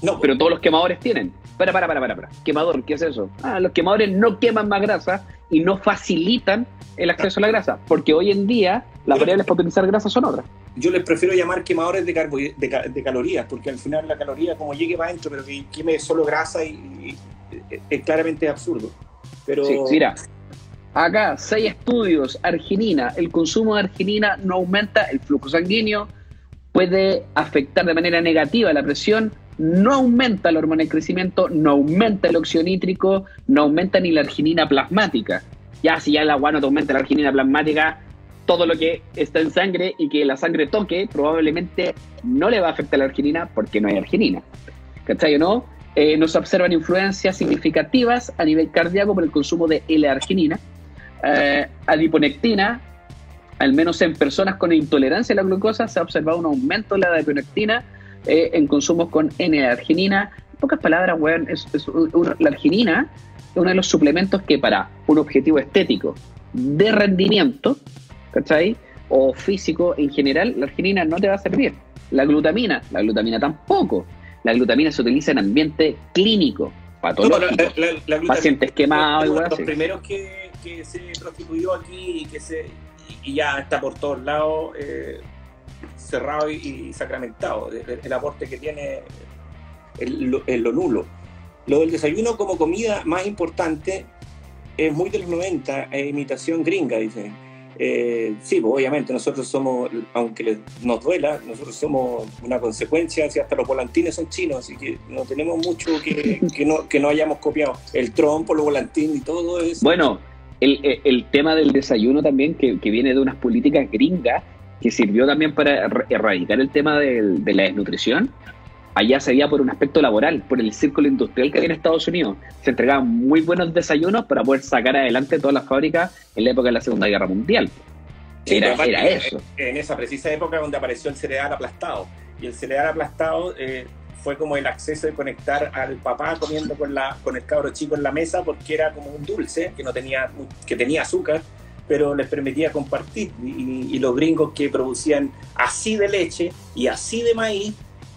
No, pero todos los quemadores tienen. Para, para, para, para, para. Quemador, ¿qué es eso? Ah, los quemadores no queman más grasa y no facilitan el acceso a la grasa, porque hoy en día las variables para utilizar grasa son otras. Yo les prefiero llamar quemadores de, de, calorías, porque al final la caloría como llegue para adentro, pero que queme solo grasa y, es claramente absurdo. Pero... Sí, mira, acá seis estudios, arginina, el consumo de arginina no aumenta el flujo sanguíneo, puede afectar de manera negativa la presión, no aumenta la hormona de crecimiento, no aumenta el óxido no aumenta ni la arginina plasmática. Ya si ya el agua no te aumenta la arginina plasmática, todo lo que está en sangre y que la sangre toque probablemente no le va a afectar la arginina porque no hay arginina. ¿Cachai o no? Eh, no se observan influencias significativas a nivel cardíaco por el consumo de L-arginina. Eh, adiponectina, al menos en personas con intolerancia a la glucosa, se ha observado un aumento de la adiponectina eh, en consumos con N-arginina. En pocas palabras, weón, es, la arginina es uno de los suplementos que para un objetivo estético de rendimiento, ¿cachai? O físico en general, la arginina no te va a servir. La glutamina, la glutamina tampoco. La glutamina se utiliza en ambiente clínico, patológico, pacientes quemados. Los primeros que, se prostituyó aquí y que se y ya está por todos lados eh, cerrado y, sacramentado. El, aporte que tiene en lo nulo. Lo del desayuno como comida más importante es muy de los 90, es imitación gringa, dice. Eh, sí, pues, obviamente nosotros somos, aunque nos duela, nosotros somos una consecuencia, si hasta los volantines son chinos, así que no tenemos mucho que, no, que no hayamos copiado. El trompo, los volantines y todo eso. Bueno, el, el tema del desayuno también, que, que, viene de unas políticas gringas, que sirvió también para erradicar el tema de, de la desnutrición, allá se veía por un aspecto laboral, por el círculo industrial que había en Estados Unidos. Se entregaban muy buenos desayunos para poder sacar adelante todas las fábricas en la época de la Segunda Guerra Mundial. era, eso. En esa precisa época donde apareció el cereal aplastado. Y el cereal aplastado eh, fue como el acceso de conectar al papá comiendo con, la, con el cabro chico en la mesa porque era como un dulce que, no tenía, que tenía azúcar pero les permitía compartir. y, los gringos que producían así de leche y así de maíz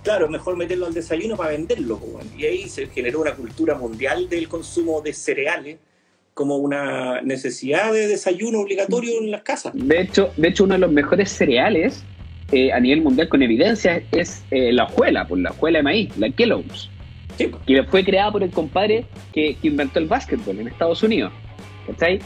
claro, mejor meterlo al desayuno para venderlo. Y ahí se generó una cultura mundial del consumo de cereales como una necesidad de desayuno obligatorio en las casas. De hecho, de hecho uno de los mejores cereales eh, a nivel mundial con evidencia es eh, la hojuela, por pues, la hojuela de maíz, la Kellogg's, sí. que fue creada por el compadre que, inventó el básquetbol en Estados Unidos.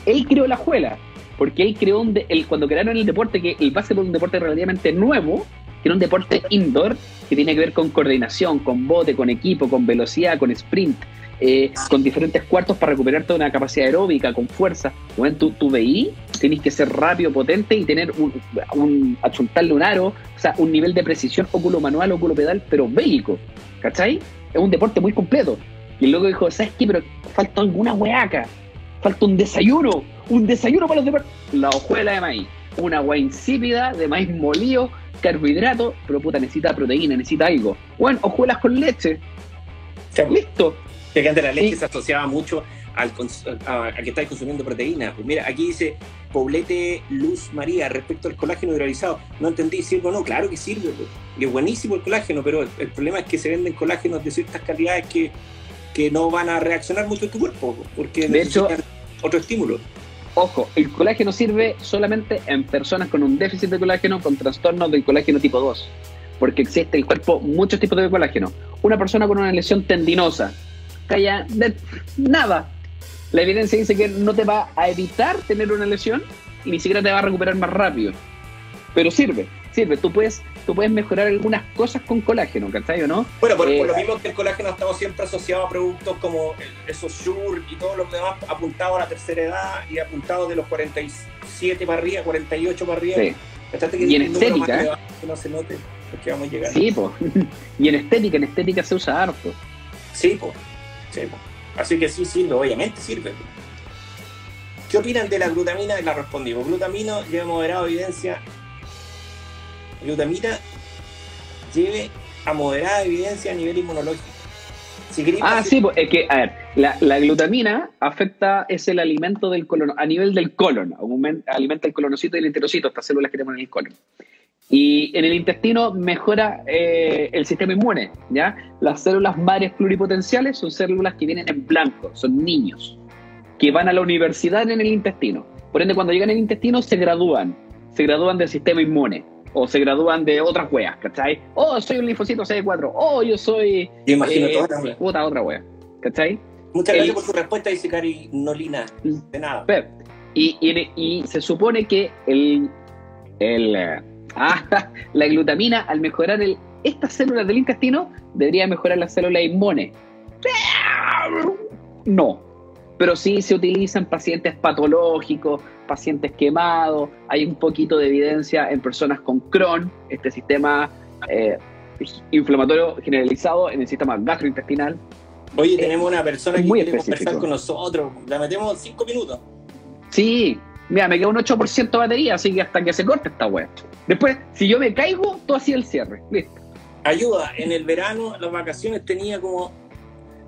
Él creó la hojuela, porque él creó un el, cuando crearon el deporte, que el básquetbol es un deporte relativamente nuevo, que era un deporte indoor que tiene que ver con coordinación, con bote, con equipo, con velocidad, con sprint, eh, con diferentes cuartos para recuperar toda una capacidad aeróbica, con fuerza. Bueno, tú, tú veí, tienes que ser rápido, potente y tener un, un achuntarle un aro, o sea, un nivel de precisión óculo manual, óculo pedal, pero bélico. ¿Cachai? Es un deporte muy completo. Y luego dijo, ¿sabes qué? Pero falta alguna hueaca. Falta un desayuno. Un desayuno para los deportes. La hojuela de maíz. Una agua insípida de maíz molido carbohidrato, pero puta, necesita proteína, necesita algo. Bueno, hojuelas con leche. Listo. Que antes la leche se asociaba mucho al, a, que estáis consumiendo proteína. Pues mira, aquí dice Poblete Luz María respecto al colágeno hidrolizado. No entendí, ¿sirve o no? Claro que sirve. Pues. es buenísimo el colágeno, pero el, problema es que se venden colágenos de ciertas calidades que, que no van a reaccionar mucho en tu cuerpo, pues, porque de hecho, otro estímulo. Ojo, el colágeno sirve solamente en personas con un déficit de colágeno con trastornos del colágeno tipo 2, porque existe en el cuerpo muchos tipos de colágeno. Una persona con una lesión tendinosa, calla de nada. La evidencia dice que no te va a evitar tener una lesión y ni siquiera te va a recuperar más rápido. Pero sirve sirve. Tú puedes, tú puedes mejorar algunas cosas con colágeno, ¿cachai o no? Bueno, por, lo eh, mismo que el colágeno ha estado siempre asociado a productos como esos Shure y todos los demás apuntados a la tercera edad y apuntados de los 47 para arriba, 48 para arriba. Sí. y en estética. ¿eh? Que no se note que vamos a llegar. Sí, pues. y en estética, en estética se usa harto. Sí, pues. Sí, Así que sí, sí, obviamente sirve. ¿Qué opinan de la glutamina? La respondimos. Glutamino lleva moderada evidencia glutamina lleve a moderada evidencia a nivel inmunológico. ah, sí, pues, es que, a ver, La, la glutamina afecta, es el alimento del colon, a nivel del colon, aumenta- alimenta el colonocito y el enterocito, estas células que tenemos en el colon. Y en el intestino mejora eh, el sistema inmune, ¿ya? Las células madres pluripotenciales son células que vienen en blanco, son niños, que van a la universidad en el intestino. Por ende, cuando llegan al intestino se gradúan, se gradúan del sistema inmune, o se gradúan de otras weas, ¿cachai? Oh, soy un linfocito CD4, oh, yo soy... Yo imagino eh, toda la puta, otra wea, ¿cachai? Muchas el- gracias por tu respuesta, dice Cari Nolina. De nada. Pep. Y, y- y se supone que el, el, eh, ah, la glutamina, al mejorar el, estas células del intestino, debería mejorar las células inmunes. No. Pero sí se utiliza en pacientes patológicos, pacientes quemados. Hay un poquito de evidencia en personas con Crohn, este sistema eh, inflamatorio generalizado en el sistema gastrointestinal. Oye, tenemos una persona que muy quiere específico. conversar con nosotros. La metemos cinco minutos. Sí, mira, me queda un 8% de batería, así que hasta que se corte esta wea. Después, si yo me caigo, tú hacías el cierre. Listo. Ayuda, en el verano, las vacaciones tenía como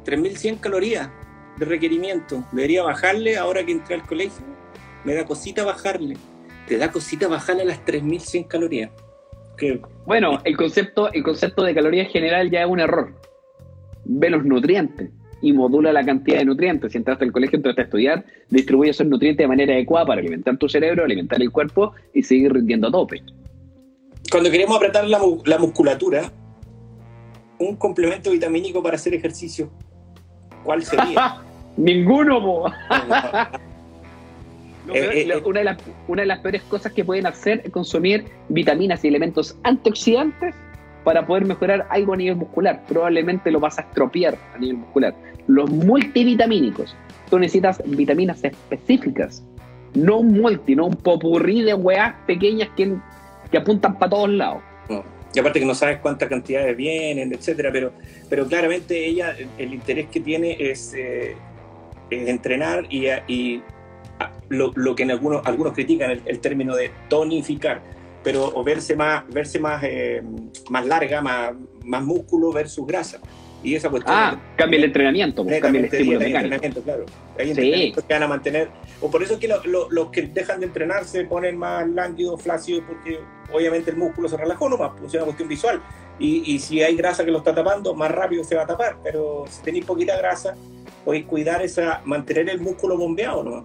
3.100 calorías de requerimiento. Debería bajarle ahora que entré al colegio. Me da cosita bajarle. Te da cosita bajarle las 3.100 calorías. Que Bueno, el concepto, el concepto de caloría general ya es un error. Ve los nutrientes y modula la cantidad de nutrientes. Si entraste al colegio, entraste a estudiar, distribuye esos nutrientes de manera adecuada para alimentar tu cerebro, alimentar el cuerpo y seguir rindiendo a tope. cuando queremos apretar la, mu- la musculatura, un complemento vitamínico para hacer ejercicio, ¿cuál sería? Ninguno, Eh, eh, eh. una, de las, una de las peores cosas que pueden hacer es consumir vitaminas y elementos antioxidantes para poder mejorar algo a nivel muscular. Probablemente lo vas a estropear a nivel muscular. Los multivitamínicos. Tú necesitas vitaminas específicas. No un multi, no un popurrí de weas pequeñas que, que apuntan para todos lados. Y aparte que no sabes cuántas cantidades vienen, etcétera, pero, pero claramente ella, el, interés que tiene es, eh, entrenar y, y ah, lo, lo que en algunos, algunos critican el, el término de tonificar, pero o verse más, verse más, eh, más larga, más, más músculo versus grasa. Y esa cuestión Ah, cambia el entrenamiento, pues, cambia el estímulo dieta y mecánico. entrenamiento, claro. Hay Sí. entrenamientos que van a mantener, o por eso es que lo- lo- los que dejan de entrenar se ponen más lánguidos, flácidos, porque obviamente el músculo se relajó nomás, pues es una cuestión visual. Y, y si hay grasa que lo está tapando, más rápido se va a tapar. Pero si tenéis poquita grasa, podéis cuidar esa, mantener el músculo bombeado nomás.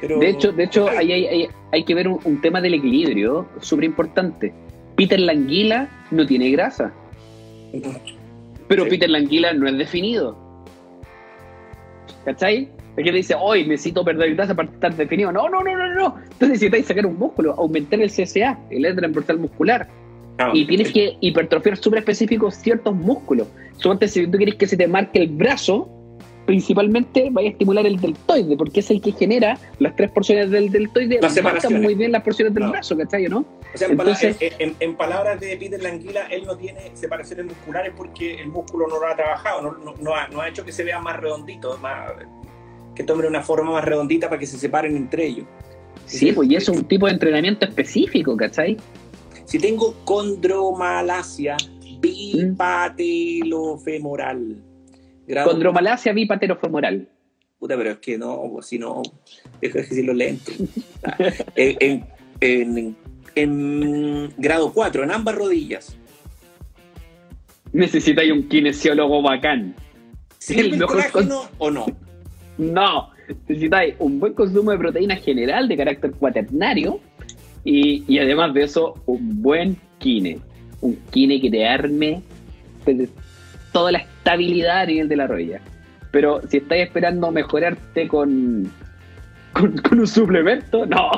Pero, De hecho, de hecho ahí hay, hay- hay que ver un, un tema del equilibrio súper importante. Peter Languila no tiene grasa, pero Sí. Peter Languila no es definido. ¿Cachai? Es que dice, hoy necesito perder grasa para estar definido. No, no, no, no, no. Entonces necesitáis sacar un músculo, aumentar el CSA, el el transversal muscular. Ah, Y tienes que hipertrofiar súper específicos ciertos músculos. Suponte si tú quieres que se te marque el brazo, principalmente vaya a estimular el deltoide, porque es el que genera las tres porciones del deltoide. Las separaciones. muy bien las porciones del No. brazo, ¿cachai? ¿no? O sea, en, pala- Entonces- en- en- en palabras de Peter Languila, él no tiene separaciones musculares porque el músculo no lo ha trabajado, no, no- no ha, no ha hecho que se vea más redondito, más, que tome una forma más redondita para que se separen entre ellos. Sí, pues y eso es un tipo de entrenamiento específico, ¿cachai? Si tengo condromalacia bipatelofemoral, grado- Condromalacia bipaterofemoral. Puta, pero es que no, si no, deja de decirlo lento. Ah, en, en- en- grado 4, en ambas rodillas. Necesitáis un kinesiólogo bacán. ¿Sirve El mejor colágeno o no? No, necesitáis un buen consumo de proteína general de carácter cuaternario y, y además de eso, un buen kine. Un kine que te arme toda la estabilidad a nivel de la rodilla. Pero si estáis esperando mejorarte con, con, con un suplemento, no,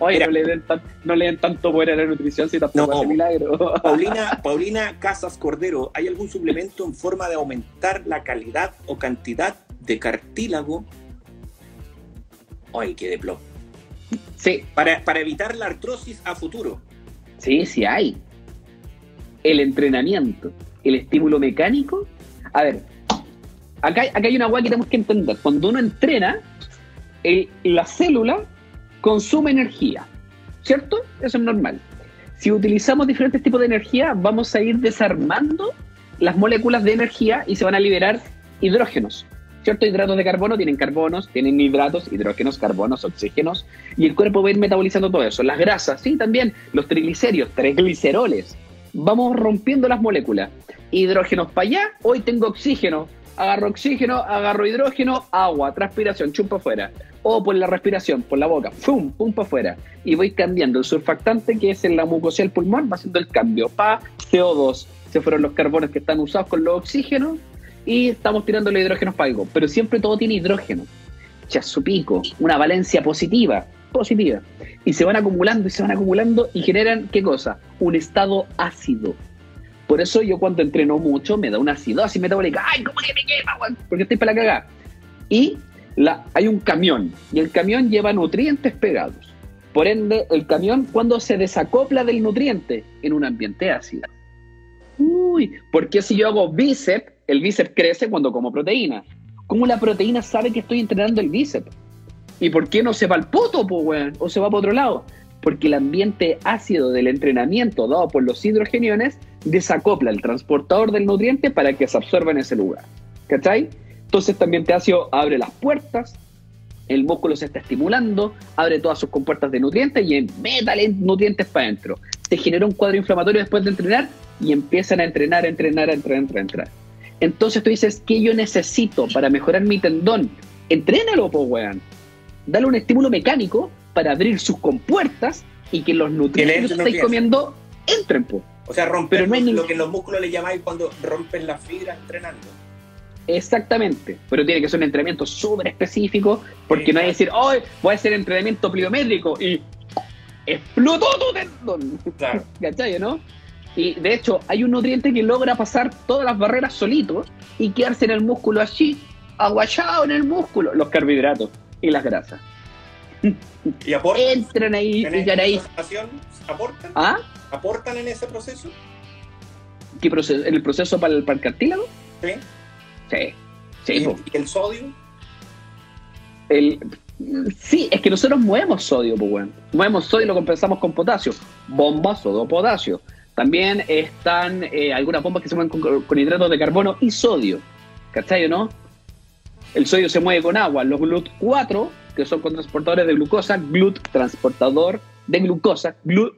oye, no le, den tan- no le den tanto poder a la nutrición si tampoco No. hace milagro. Paulina, Paulina Casas Cordero, ¿hay algún suplemento en forma de aumentar la calidad o cantidad de cartílago? Ay, qué de plomo. Sí, Para, para evitar la artrosis a futuro. Sí, sí hay. El entrenamiento, el estímulo mecánico. A ver, acá, acá hay una guay que tenemos que entender. Cuando uno entrena, la célula consume energía, ¿cierto? Eso es normal. Si utilizamos diferentes tipos de energía, vamos a ir desarmando las moléculas de energía y se van a liberar hidrógenos. ¿cierto? Hidratos de carbono tienen carbonos, tienen hidratos, hidrógenos, carbonos, oxígenos, y el cuerpo va a ir metabolizando todo eso. Las grasas, sí, también, los triglicéridos, trigliceroles. Vamos rompiendo las moléculas. Hidrógenos para allá, hoy tengo oxígeno, agarro oxígeno, agarro hidrógeno, agua, transpiración, chumpa afuera. O por la respiración, por la boca, ¡pum! pum para afuera. Y voy cambiando. El surfactante, que es en la mucosidad del pulmón, va haciendo el cambio. Pa, CO2. Se fueron los carbonos que están usados con los oxígenos y estamos tirando los hidrógenos para algo. Pero siempre todo tiene hidrógeno. Ya su pico, una valencia positiva, positiva. Y se van acumulando y se van acumulando y generan, ¿qué cosa? Un estado ácido. Por eso yo cuando entreno mucho me da una acidosis metabólica. ¡Ay, cómo que me quema, Porque estoy para la cagada. Y hay un camión y el camión lleva nutrientes pegados. Por ende, el camión cuando se desacopla del nutriente en un ambiente ácido. Uy, porque si yo hago bíceps, el bíceps crece cuando como proteína. ¿Cómo la proteína sabe que estoy entrenando el bíceps? ¿Y por qué no se va al poto, po, weón? O se va para otro lado. Porque el ambiente ácido del entrenamiento dado por los hidrogeniones desacopla el transportador del nutriente para que se absorba en ese lugar. ¿Cachai? Entonces este ambiente ácido abre las puertas, el músculo se está estimulando, abre todas sus compuertas de nutrientes y métale nutrientes para adentro. Se genera un cuadro inflamatorio después de entrenar y empiezan a entrenar, a entrenar, a entrenar, a entrenar. Entonces tú dices, ¿qué yo necesito para mejorar mi tendón? Entrénalo, po, weón. Dale un estímulo mecánico para abrir sus compuertas y que los nutrientes que estáis comiendo entren, po. O sea, romper lo que los músculos le llamáis cuando rompen la fibra entrenando. Exactamente, pero tiene que ser un entrenamiento súper específico, porque no hay que decir, hoy voy a hacer entrenamiento pliométrico y explotó tu tendón. Claro. ¿Cachai, no? Y de hecho, hay un nutriente que logra pasar todas las barreras solito y quedarse en el músculo allí, aguachado en el músculo, los carbohidratos y las grasas. ¿Y aportan? Entran ahí y ahí. ¿Aportan? ¿Ah? ¿Aportan en ese proceso? ¿Qué proceso? ¿En el proceso para el, para cartílago? Sí. Sí. sí ¿Y, el sodio? El, sí, es que nosotros movemos sodio, pues bueno. Movemos sodio y lo compensamos con potasio. Bomba, sodio, potasio. También están eh, algunas bombas que se mueven con, hidratos de carbono y sodio. ¿Cachai o no? El sodio se mueve con agua. Los GLUT4, que son transportadores de glucosa, GLUT, transportador de glucosa, GLUT,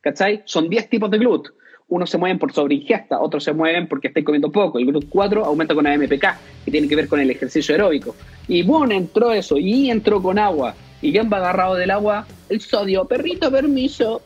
¿cachai? Son 10 tipos de GLUT. Unos se mueven por sobreingesta, otros se mueven porque estáis comiendo poco. El GLUT4 aumenta con AMPK, que tiene que ver con el ejercicio aeróbico. Y bueno, entró eso, y entró con agua. ¿Y quién va agarrado del agua? El sodio. Perrito, permiso.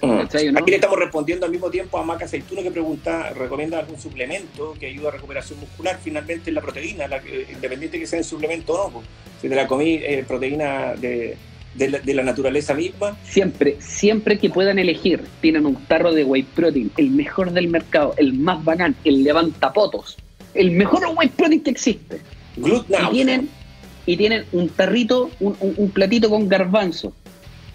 Aquí le estamos respondiendo al mismo tiempo a Maca Aceituno que pregunta, recomienda algún suplemento que ayude a recuperación muscular. Finalmente la proteína, la independiente que sea en suplemento o no. Pues. si te la comí eh, proteína de, la, naturaleza misma. Siempre, siempre que puedan elegir, tienen un tarro de whey protein, el mejor del mercado, el más bacán, el levantapotos, el mejor whey protein que existe. y tienen, y tienen un tarrito, un platito con garbanzo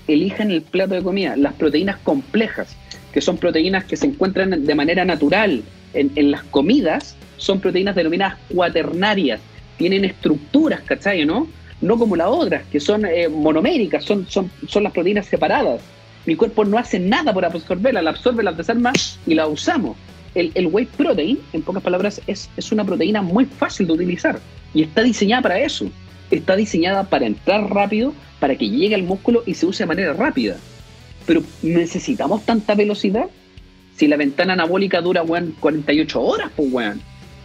elijan el plato de comida, las proteínas complejas, que son proteínas que se encuentran de manera natural en, las comidas, son proteínas denominadas cuaternarias, tienen estructuras, ¿cachai? ¿No? No como las otras, que son eh, monoméricas, son, son, son las proteínas separadas. Mi cuerpo no hace nada por absorberla, la absorbe, la desarma y la usamos. El, el whey protein, en pocas palabras, es, es una proteína muy fácil de utilizar y está diseñada para eso. Está diseñada para entrar rápido, para que llegue al músculo y se use de manera rápida. Pero ¿necesitamos tanta velocidad? Si la ventana anabólica dura, weón, 48 horas, pues, weón.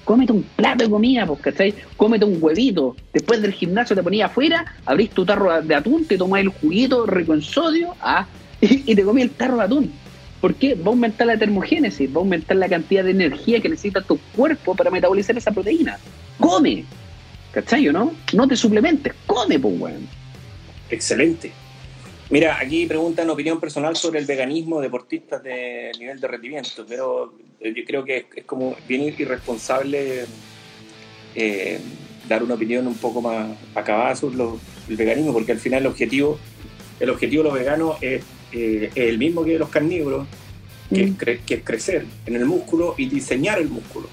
Cómete un plato de comida, pues, ¿cachai? Cómete un huevito. Después del gimnasio te ponías afuera, abrís tu tarro de atún, te tomás el juguito rico en sodio, ah, y, te comí el tarro de atún. ¿Por qué? Va a aumentar la termogénesis, va a aumentar la cantidad de energía que necesita tu cuerpo para metabolizar esa proteína. ¡Come! ¿Cachai o no? No te suplementes, come, pues, weón. Excelente. Mira, aquí preguntan opinión personal sobre el veganismo de deportistas de nivel de rendimiento, pero eh, yo creo que es, como bien irresponsable eh, dar una opinión un poco más acabada sobre el veganismo, porque al final el objetivo, el objetivo de los veganos es, eh, el mismo que de los carnívoros, que, es mm. que, es crecer en el músculo y diseñar el músculo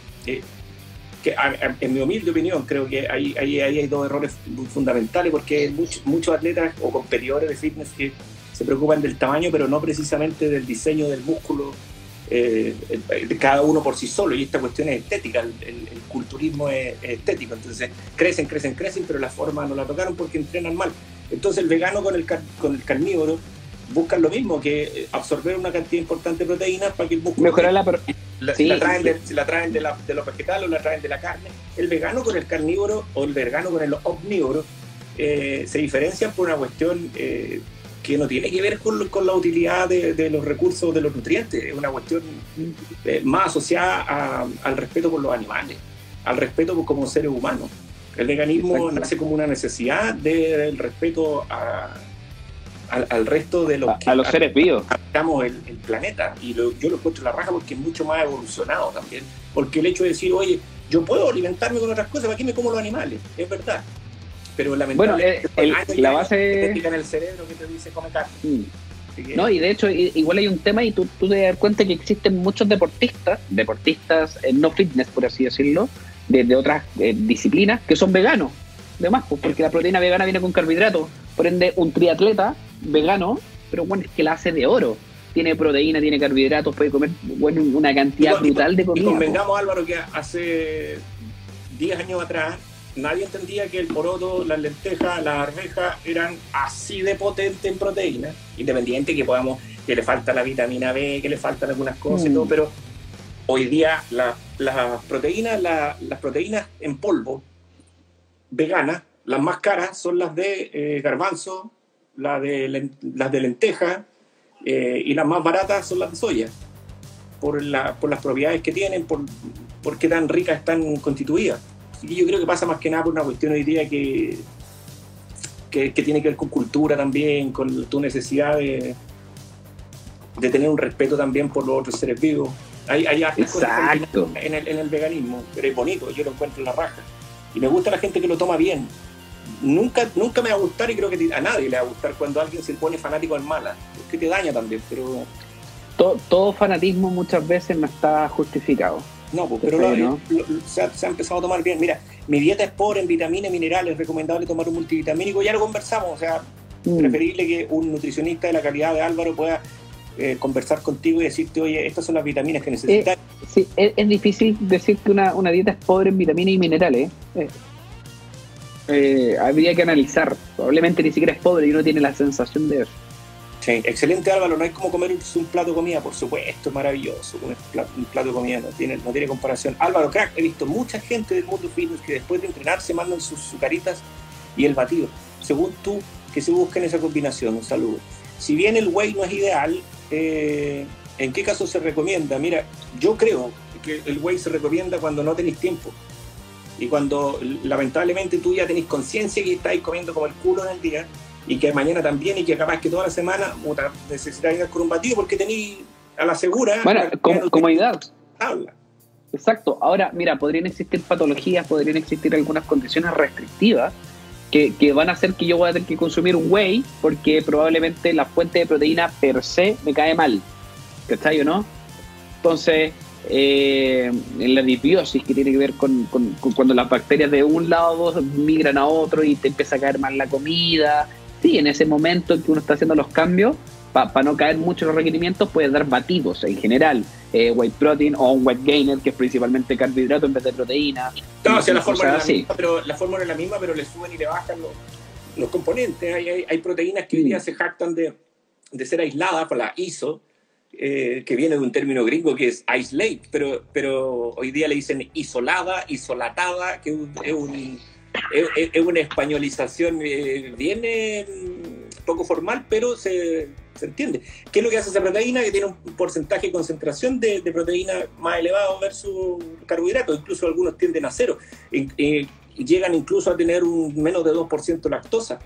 en mi humilde opinión, creo que ahí, hay dos errores fundamentales porque hay muchos, atletas o competidores de fitness que se preocupan del tamaño, pero no precisamente del diseño del músculo eh, cada uno por sí solo, y esta cuestión es estética, el, culturismo es, estético, entonces crecen, crecen, crecen, pero la forma no la tocaron porque entrenan mal. Entonces el vegano con el, con el carnívoro buscan lo mismo, que absorber una cantidad importante de proteínas para que el músculo... Mejorar la... la traen, de, la traen de, la, de, los vegetales o la traen de la carne. El vegano con el carnívoro o el vegano con el omnívoro eh, se diferencian por una cuestión eh, que no tiene que ver con, con la utilidad de, los recursos de los nutrientes, es una cuestión eh, más asociada al respeto por los animales, al respeto por, como seres humanos. El veganismo nace como una necesidad del respeto al, resto de los a, a los seres vivos. Habitamos el, el, planeta y yo lo encuentro la raja porque es mucho más evolucionado también. Porque el hecho de decir, oye, yo puedo alimentarme con otras cosas, ¿para qué me como los animales? Es verdad pero lamentablemente bueno, eh, la base en el cerebro que te dice come carne. Mm. No, y de hecho, igual hay un tema y tú, tú te das cuenta que existen muchos deportistas, deportistas eh, no fitness, por así decirlo, de, otras eh, disciplinas, que son veganos. Además, pues, porque la proteína vegana viene con carbohidratos. Por ende, un triatleta vegano, pero bueno, es que la hace de oro. Tiene proteína, tiene carbohidratos, puede comer bueno, una cantidad brutal de comida. Y convengamos, Álvaro, que hace 10 años atrás nadie entendía que el poroto, las lentejas, las arvejas eran así de potentes en proteína, independiente que podamos, que le falta la vitamina B, que le faltan algunas cosas y todo, mm. pero hoy día las proteínas, las proteínas en polvo veganas, las más caras son las de eh, garbanzo, las de, las de lenteja eh, y las más baratas son las de soya, por, la, por las propiedades que tienen, por, por qué tan ricas están constituidas. Y yo creo que pasa más que nada por una cuestión hoy día que, que, tiene que ver con cultura también, con tu necesidad de, de tener un respeto también por los otros seres vivos. Hay, hay Exacto. En el, en el veganismo, pero es bonito, yo lo encuentro en la raja. Y me gusta la gente que lo toma bien. Nunca, nunca me va a gustar y creo que a nadie le va a gustar cuando alguien se pone fanático en mala, porque te daña también, pero... Todo, todo fanatismo muchas veces no está justificado. No, pues, pero se, ha, empezado a tomar bien. Mira, mi dieta es pobre en vitaminas, minerales, es recomendable tomar un multivitamínico, ya lo conversamos, o sea, mm. preferible que un nutricionista de la calidad de Álvaro pueda eh, conversar contigo y decirte, oye, estas son las vitaminas que necesitas. Eh, sí, es, difícil decir que una, dieta es pobre en vitaminas y minerales. Eh, habría que analizar. Probablemente ni siquiera es pobre y uno tiene la sensación de. Sí, excelente Álvaro, no hay como comer un plato de comida, por supuesto, maravilloso, comer un plato de comida no tiene, no tiene comparación. Álvaro, crack, he visto mucha gente del mundo fitness que después de entrenar se mandan sus sucaritas y el batido. Según tú, que se busquen esa combinación, un saludo. Si bien el whey no es ideal, eh, ¿en qué caso se recomienda? Mira, yo creo que el whey se recomienda cuando no tenéis tiempo. Y cuando lamentablemente tú ya tenéis conciencia que estáis comiendo como el culo en el día, y que mañana también y que capaz que toda la semana puta, necesitáis ir con un batido porque tenéis a la segura. Bueno, comodidad. Habla. Exacto. Ahora, mira, podrían existir patologías, podrían existir algunas condiciones restrictivas que, que, van a hacer que yo voy a tener que consumir un whey porque probablemente la fuente de proteína per se me cae mal. ¿Cachai o no? Entonces, eh, en la disbiosis que tiene que ver con, con, cuando las bacterias de un lado migran a otro y te empieza a caer mal la comida, sí, en ese momento en que uno está haciendo los cambios, para no caer mucho en los requerimientos, puede dar batidos en general, eh, white protein o un white gainer, que es principalmente carbohidrato en vez de proteína. No, o sea, la fórmula, es la misma, pero, la fórmula es la misma, pero le suben y le bajan los, componentes. Hay, proteínas que hoy día mm. se jactan de, de ser aisladas por la ISO, eh, que viene de un término gringo que es isolate, pero, pero hoy día le dicen isolada, isolatada, que es un es, una españolización eh, bien eh, poco formal, pero se, se, entiende. ¿Qué es lo que hace esa proteína? Que tiene un porcentaje de concentración de, proteína más elevado versus carbohidratos, incluso algunos tienden a cero. Llegan incluso a tener un menos de 2% lactosa.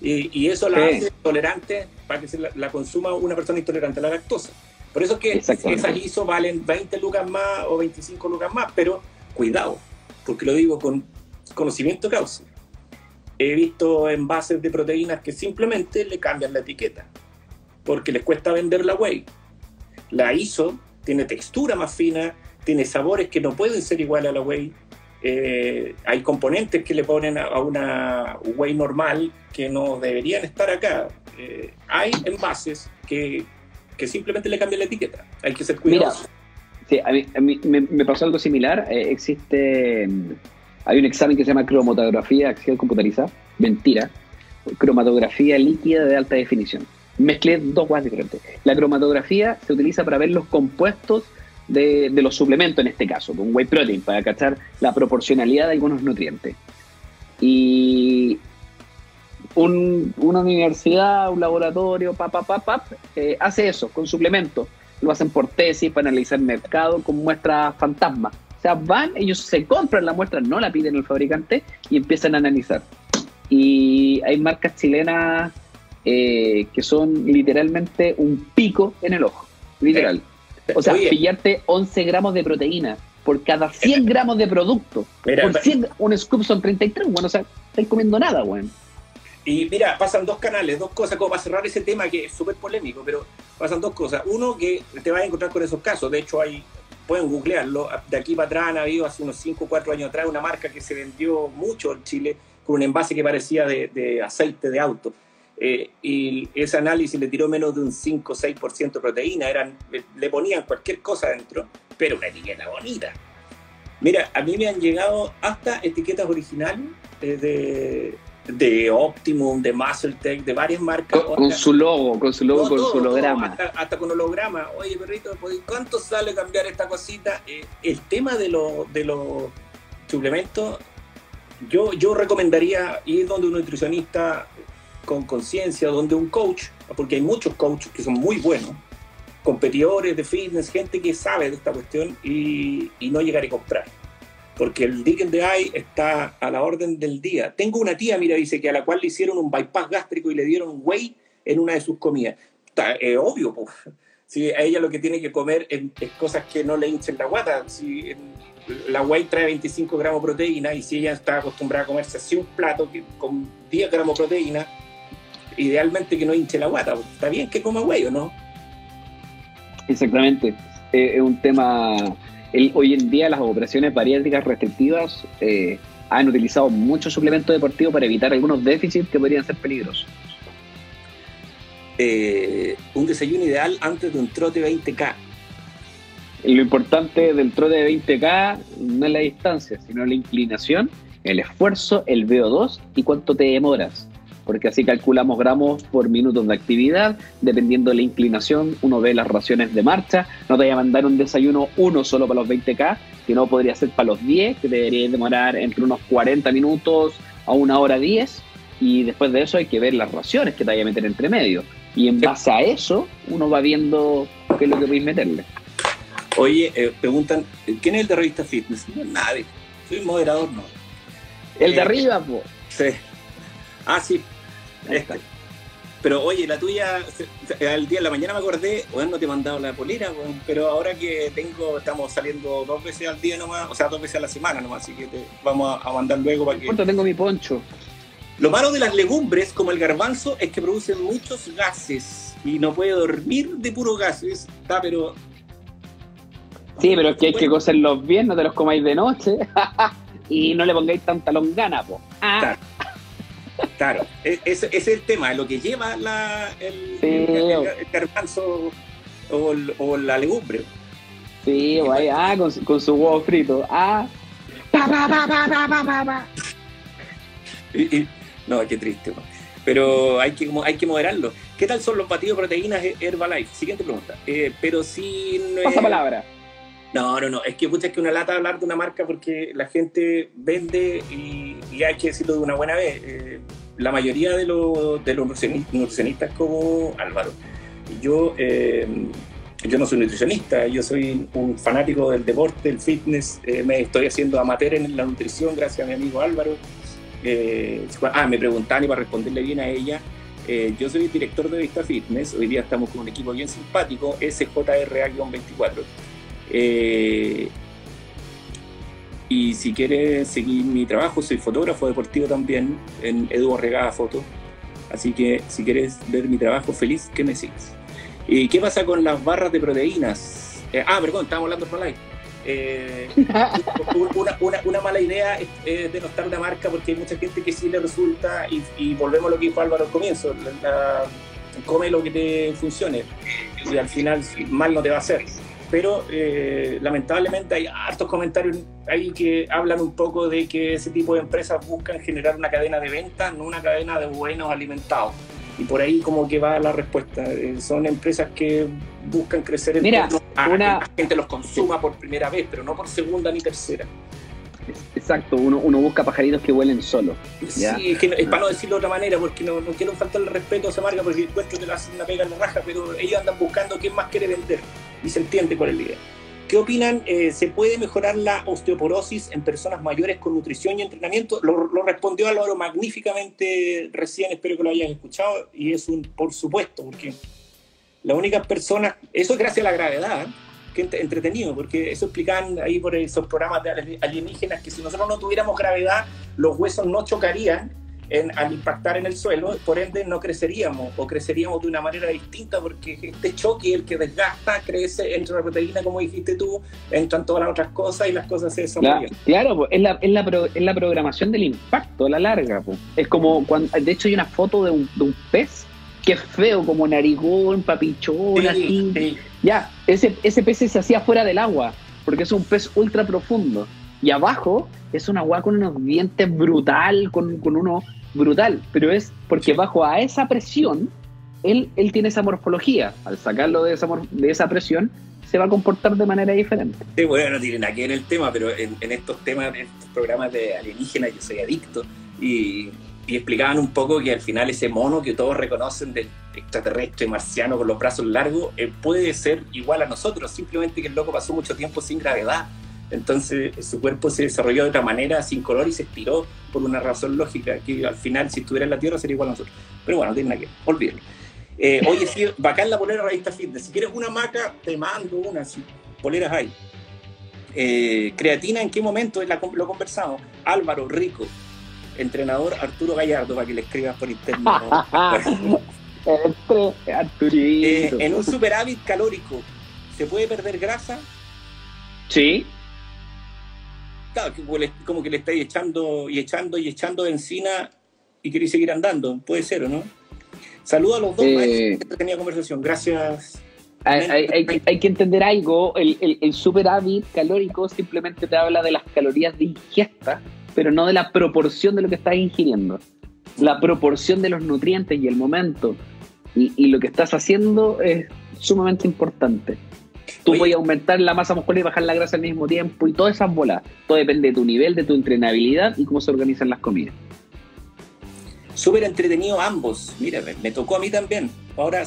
Y eso la hace tolerante para que se la, consuma una persona intolerante a la lactosa. Por eso es que esas ISO valen 20 lucas más o 25 lucas más, pero cuidado, porque lo digo con conocimiento causa. He visto envases de proteínas que simplemente le cambian la etiqueta, porque les cuesta vender la whey. La ISO tiene textura más fina, tiene sabores que no pueden ser iguales a la whey. Eh, hay componentes que le ponen a, una whey normal que no deberían estar acá. Eh, hay envases que, que simplemente le cambian la etiqueta. Hay que ser cuidadoso. sí, a mí, me, pasó algo similar. Eh, existe, mm, hay un examen que se llama cromatografía axial computarizada. Mentira. Cromatografía líquida de alta definición. Mezclé dos cosas diferentes. La cromatografía se utiliza para ver los compuestos de, los suplementos en este caso, un whey protein, para cachar la proporcionalidad de algunos nutrientes. Y una universidad, un laboratorio, pap, pap, eh, hace eso con suplementos. Lo hacen por tesis para analizar el mercado con muestras fantasma. O sea, van, ellos se compran la muestra, no la piden el fabricante y empiezan a analizar. Y hay marcas chilenas eh, que son literalmente un pico en el ojo, literal. O sea, pillarte 11 gramos de proteína por cada 100 gramos de producto. por 100, un scoop son 33, bueno, o sea, estáis comiendo nada, weón. Y mira, pasan dos canales, dos cosas, como para cerrar ese tema que es súper polémico, pero pasan dos cosas. Uno, que te vas a encontrar con esos casos, de hecho hay, pueden googlearlo, de aquí para atrás han habido hace unos 5 o 4 años atrás una marca que se vendió mucho en Chile con un envase que parecía de, aceite de auto. Eh, y ese análisis le tiró menos de un 5 o 6% de proteína, eran, le ponían cualquier cosa dentro, pero una etiqueta bonita. Mira, a mí me han llegado hasta etiquetas originales eh, de, de Optimum, de MuscleTech, de varias marcas. Con, su logo, con su logo, con su holograma. hasta, con holograma. Oye, perrito, ¿cuánto sale cambiar esta cosita? Eh, el tema de, de los suplementos, yo, yo recomendaría ir donde un nutricionista con conciencia, donde un coach, porque hay muchos coaches que son muy buenos, competidores de fitness, gente que sabe de esta cuestión y, no llegar a comprar porque el Dick de Eye está a la orden del día. Tengo una tía, mira, dice que a la cual le hicieron un bypass gástrico y le dieron whey en una de sus comidas. Es obvio, pues. Si a ella lo que tiene que comer es, cosas que no le hinchen la guata. Si la whey trae 25 gramos de proteína y si ella está acostumbrada a comerse así un plato con 10 gramos de proteína, idealmente que no hinche la guata. Está bien que coma whey o no. Exactamente. es un tema hoy en día las operaciones bariátricas restrictivas eh, han utilizado muchos suplementos deportivos para evitar algunos déficits que podrían ser peligrosos. Eh, un desayuno ideal antes de un trote 20K. Lo importante del trote de 20K no es la distancia, sino la inclinación, el esfuerzo, el VO2 y cuánto te demoras porque así calculamos gramos por minutos de actividad, dependiendo de la inclinación, uno ve las raciones de marcha, no te voy a mandar un desayuno uno solo para los 20K, sino podría ser para los 10, que debería demorar entre unos 40 minutos a una hora 10, y después de eso hay que ver las raciones que te vaya a meter entre medio. Y en base a eso, uno va viendo qué es lo que podéis meterle. Oye, eh, preguntan, ¿quién es el de Revista Fitness? No, nadie. Soy moderador, no. El de eh, arriba, pues. Sí. Ah, sí, Pero oye, la tuya, al día de la mañana me acordé, bueno, no te he mandado la polera, pero ahora que tengo, estamos saliendo dos veces al día nomás, o sea, dos veces a la semana nomás, así que te vamos a, mandar luego para que... tengo mi poncho. Lo malo de las legumbres, como el garbanzo, es que producen muchos gases y no puede dormir de puro gases, está, pero... Sí, pero es que hay que cocerlos bien, no te los comáis de noche y no le pongáis tanta longana, po. Ah. Claro, e-, ese, es el tema, lo que lleva la, el, el, garbanzo o, la legumbre. Sí, vaya, ah, con, con, su huevo frito. Ah, pa, pa, pa, pa, pa, pa, pa. no, qué triste. Pero hay que, hay que moderarlo. ¿Qué tal son los batidos de proteínas Herbalife? Siguiente pregunta. Eh, pero si no Pasa palabra. No, no, no. Es que pucha, es que una lata hablar de una marca porque la gente vende y, hay que decirlo de una buena vez. Eh, la mayoría de, los, de los nutricionistas como Álvaro, yo, eh, yo no soy nutricionista, yo soy un fanático del deporte, del fitness, eh, me estoy haciendo amateur en la nutrición gracias a mi amigo Álvaro. ah, me preguntaban y para responderle bien a ella, yo soy director de Vista Fitness, hoy día estamos con un equipo bien simpático, SJRA-24 eh, y si quieres seguir mi trabajo, soy fotógrafo deportivo también en Edu Regada Foto. Así que si quieres ver mi trabajo, feliz que me sigas. ¿Y qué pasa con las barras de proteínas? Eh, ah, perdón, estábamos hablando por live. Eh, una, mala idea es, denostar una marca porque hay mucha gente que sí le resulta, y, volvemos a lo que dijo Álvaro al comienzo, come lo que te funcione y al final mal no te va a hacer. Pero eh, lamentablemente hay hartos comentarios ahí que hablan un poco de que ese tipo de empresas buscan generar una cadena de ventas, no una cadena de buenos alimentados. Y por ahí como que va la respuesta. Eh, son empresas que buscan crecer en Mira, a una- que la gente los consuma por primera vez, pero no por segunda ni tercera. Exacto, uno, uno busca pajaritos que huelen solo. Ya. Sí, es, que no- es para no decirlo de otra manera, porque no, no quiero faltarle el respeto a esa marca, porque encuentro que le hacen una pega en la raja, pero ellos andan buscando quién más quiere vender y se entiende cuál es la idea. ¿Qué opinan? Eh, ¿Se puede mejorar la osteoporosis en personas mayores con nutrición y entrenamiento? Lo, lo respondió Álvaro magníficamente recién, espero que lo hayan escuchado, y es un por supuesto, porque las únicas personas, eso es gracias a la gravedad, ¿eh? que ent- entretenido, porque eso explicaban ahí por esos programas de ali- alienígenas que si nosotros no tuviéramos gravedad, los huesos no chocarían en- al impactar en el suelo, por ende no creceríamos o creceríamos de una manera distinta porque este choque, el que desgasta, crece, entra la proteína, como dijiste tú, entran todas las otras cosas y las cosas se desarrollan. claro, po, es, la, es, la pro- es la programación del impacto a la larga. po. Es como cuando, de hecho hay una foto de un, de un pez que es feo, como narigón, papichón, así. sí. Ya, ese, ese pez se hacía fuera del agua, porque es un pez ultra profundo. Y abajo es una agua con unos dientes brutal, con, con uno brutal, pero es porque bajo a esa presión, él, él tiene esa morfología. Al sacarlo de esa, de esa presión, se va a comportar de manera diferente. Sí, bueno, no tiene nada que ver el tema, pero en, en estos temas, en estos programas de alienígenas, yo soy adicto. Y, y explicaban un poco que al final ese mono que todos reconocen del extraterrestre marciano con los brazos largos eh, puede ser igual a nosotros, simplemente que el loco pasó mucho tiempo sin gravedad. Entonces su cuerpo se desarrolló de otra manera, sin color, y se estiró por una razón lógica, que al final si estuviera en la Tierra sería igual a nosotros. Pero bueno, no tiene nada que ver, olvídalo. Eh, oye, sí, bacán la polera Revista Fitness. Si quieres una maca, te mando una, si poleras hay. Eh, creatina, ¿en qué momento? La- lo conversamos. Álvaro Rico, entrenador Arturo Gallardo, para que le escribas por interno. Eh, en un superávit calórico, ¿se puede perder grasa? Sí, Claro, que como que le estáis echando y echando y echando benzina y queréis seguir andando. Puede ser, ¿o no? Saludos a los dos Eh, maestros que tenía conversación. Gracias. hay, hay- hay- hay que entender algo. El, el, el superávit calórico simplemente te habla de las calorías de ingesta, pero no de la proporción de lo que estás ingiriendo. La proporción de los nutrientes y el momento y, y lo que estás haciendo es sumamente importante. Tú puedes aumentar la masa muscular y bajar la grasa al mismo tiempo y todas esas bolas. Todo depende de tu nivel, de tu entrenabilidad y cómo se organizan las comidas. Súper entretenido ambos. Mira, me, tocó a mí también. Ahora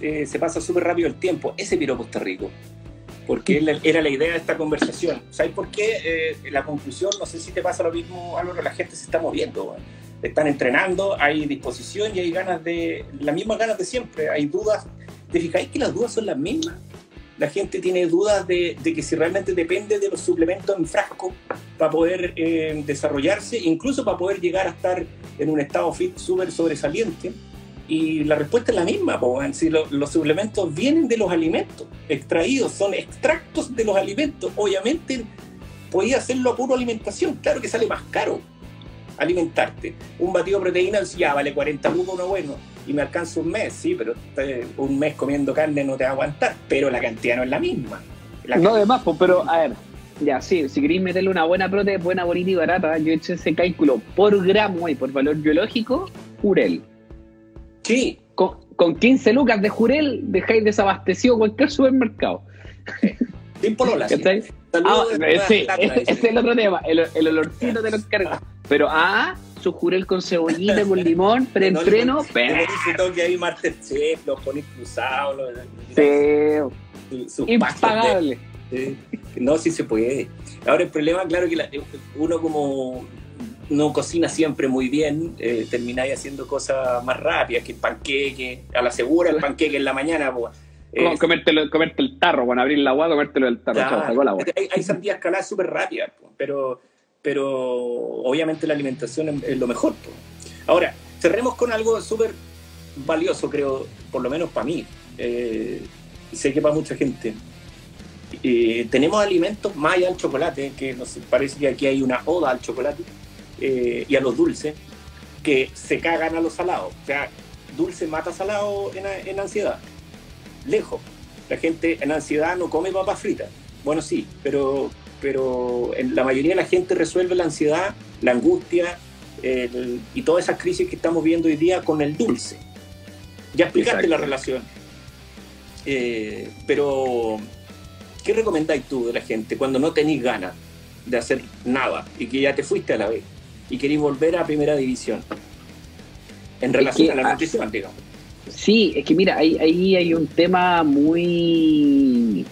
eh, se pasa súper rápido el tiempo. Ese piropo está rico. Porque era la idea de esta conversación. ¿Sabes por qué? Eh, la conclusión, no sé si te pasa lo mismo, Álvaro, la gente se está moviendo. Están entrenando, hay disposición y hay ganas de. las mismas ganas de siempre. Hay dudas. ¿Te fijáis que las dudas son las mismas? La gente tiene dudas de, que si realmente depende de los suplementos en frasco para poder eh, desarrollarse, incluso para poder llegar a estar en un estado fit súper sobresaliente. Y la respuesta es la misma, po, weón. si lo- los suplementos vienen de los alimentos extraídos, son extractos de los alimentos. Obviamente, podía hacerlo a puro alimentación, claro que sale más caro alimentarte. Un batido de proteína ya vale 40 lucas uno bueno y me alcanza un mes, sí, pero un mes comiendo carne no te va a aguantar, pero la cantidad no es la misma. La No de más, pues, pero a ver, ya, sí, si queréis meterle una buena prote, buena, bonita y barata, yo he hecho ese cálculo por gramo y por valor biológico, Jurel. Sí, Con, con 15 lucas de Jurel dejáis desabastecido cualquier supermercado. Sin polola. sí. Ah, de eh, sí, Plata, ese, dice. ese es el otro tema, el, el olorcito te lo encargo. Pero, ah, su Jurel con cebollita, con limón, preentreno, pero... dice toque ahí Masterchef, los ponéis cruzados, los, Sí, pastas de- impagable. Sí, No, sí se puede. Ahora el problema, claro, que la- uno como no cocina siempre muy bien, eh, termináis haciendo cosas más rápidas, que el panqueque, a la segura el panqueque en la mañana. pues, eh, comértelo, comerte el tarro, bueno, abrir la agua, comértelo del tarro, la hay, hay caladas súper rápidas, pues, pero, pero obviamente la alimentación es, es lo mejor. pues. Ahora, cerremos con algo súper valioso, creo, por lo menos para mí. Eh, y sé que para mucha gente. Eh, tenemos alimentos más allá del chocolate, que nos parece que aquí hay una oda al chocolate y a los dulces, que se cagan a los salados. O sea, dulce mata salado en, en ansiedad. Lejos. La gente en ansiedad no come papas fritas. Bueno, sí, pero, pero en la mayoría de la gente resuelve la ansiedad, la angustia y todas esas crisis que estamos viendo hoy día con el dulce. Ya explicaste la relación. Eh, pero, ¿qué recomendáis tú de la gente cuando no tenéis ganas de hacer nada y que ya te fuiste a la vez y queréis volver a primera división? En relación a la nutrición, digamos. Sí, es que mira, ahí, ahí hay un tema muy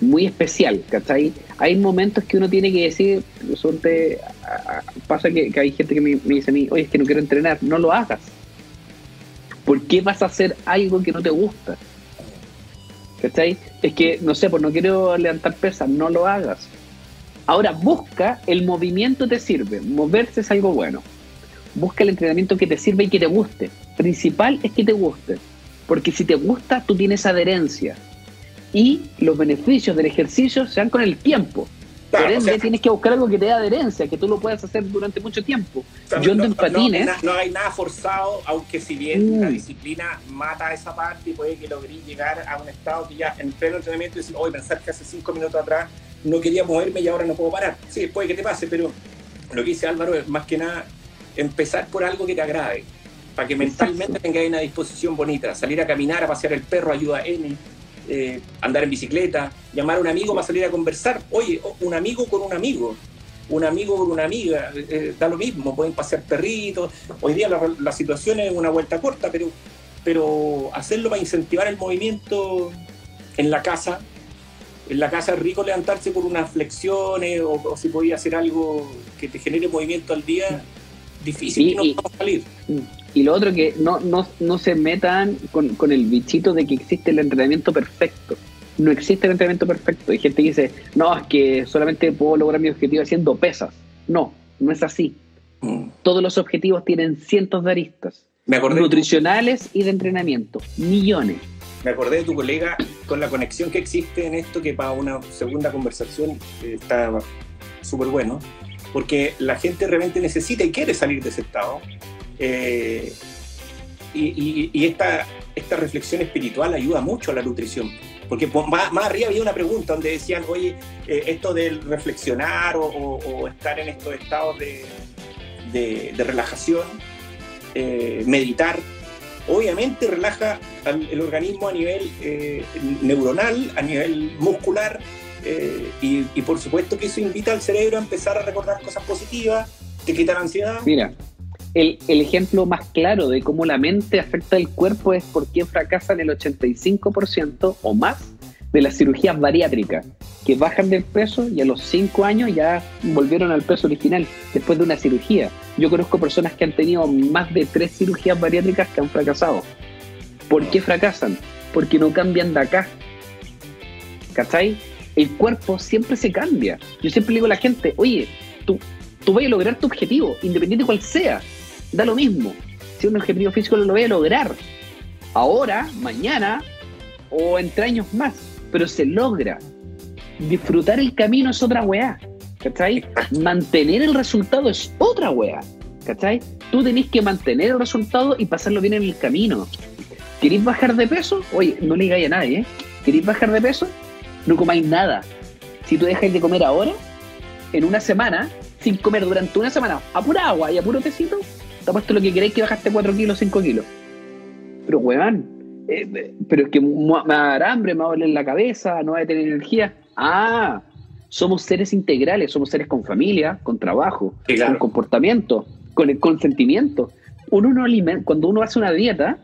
muy especial, ¿cachai? Hay momentos que uno tiene que decir, suerte, pasa que, hay gente que me, dice a mí, oye, es que no quiero entrenar, no lo hagas. ¿Por qué vas a hacer algo que no te gusta? ¿Cachai? Es que, no sé, pues no quiero levantar pesas, no lo hagas. Ahora, busca el movimiento te sirve, moverse es algo bueno. Busca el entrenamiento que te sirve y que te guste. Principal es que te guste. Porque si te gusta, tú tienes adherencia y los beneficios del ejercicio se dan con el tiempo. Por ende, tienes que buscar algo que te dé adherencia, que tú lo puedas hacer durante mucho tiempo. Yo no, en patines. No, hay nada forzado, aunque si bien la mm. disciplina mata esa parte y puede que logres llegar a un estado que ya en pleno entrenamiento y decir, hoy pensar que hace cinco minutos atrás no quería moverme y ahora no puedo parar. Sí, puede que te pase, pero lo que dice Álvaro es más que nada empezar por algo que te agrade, para que mentalmente tengas una disposición bonita. Salir a caminar, a pasear el perro ayuda a N eh, andar en bicicleta, llamar a un amigo para salir a conversar. Oye, un amigo con un amigo, un amigo con una amiga, eh, eh, da lo mismo, pueden pasear perritos. Hoy día la, situación es una vuelta corta, pero, pero hacerlo para incentivar el movimiento en la casa. En la casa es rico levantarse por unas flexiones o, si podía hacer algo que te genere movimiento al día, difícil que no salir. Y lo otro que no, no, se metan con, el bichito de que existe el entrenamiento perfecto. No existe el entrenamiento perfecto. Hay gente que dice, no, es que solamente puedo lograr mi objetivo haciendo pesas. No, no es así. Mm. Todos los objetivos tienen cientos de aristas. Me nutricionales y de entrenamiento. Millones. Me acordé de tu colega con la conexión que existe en esto, que para una segunda conversación eh, está súper bueno, porque la gente realmente necesita y quiere salir de ese estado eh, y, esta, esta reflexión espiritual ayuda mucho a la nutrición. Porque más, arriba había una pregunta donde decían, oye, eh, esto del reflexionar o, estar en estos estados de, de, relajación, eh, meditar, obviamente relaja el organismo a nivel neuronal, a nivel muscular, y, y, por supuesto que eso invita al cerebro a empezar a recordar cosas positivas, te quita la ansiedad. Mira, el, ejemplo más claro de cómo la mente afecta el cuerpo es por qué fracasan el 85% o más de las cirugías bariátricas, que bajan del peso y a los 5 años ya volvieron al peso original después de una cirugía. Yo conozco personas que han tenido más de 3 cirugías bariátricas que han fracasado. ¿Por qué fracasan? Porque no cambian de acá. ¿Cachai? El cuerpo siempre se cambia. Yo siempre le digo a la gente, oye, tú, tú vas a lograr tu objetivo, independiente de cuál sea da lo mismo. Si un objetivo físico lo voy a lograr ahora, mañana o entre años más, pero se logra. Disfrutar el camino es otra weá, ¿cachai? Mantener el resultado es otra weá, ¿cachai? Tú tenés que mantener el resultado y pasarlo bien en el camino. ¿Queréis bajar de peso? Oye, no le digáis a nadie, ¿eh? ¿Queréis bajar de peso? No comáis nada. Si tú dejas de comer ahora, en una semana, sin comer durante una semana, a pura agua y a puro tecito, te puesto lo que queréis que bajaste 4 kilos, 5 kilos. Pero, weón, eh, pero es que me va a dar hambre, me va a doler la cabeza, no voy a tener energía. Ah, somos seres integrales, somos seres con familia, con trabajo, con comportamiento, con el consentimiento. Uno no alimenta, cuando uno hace una dieta,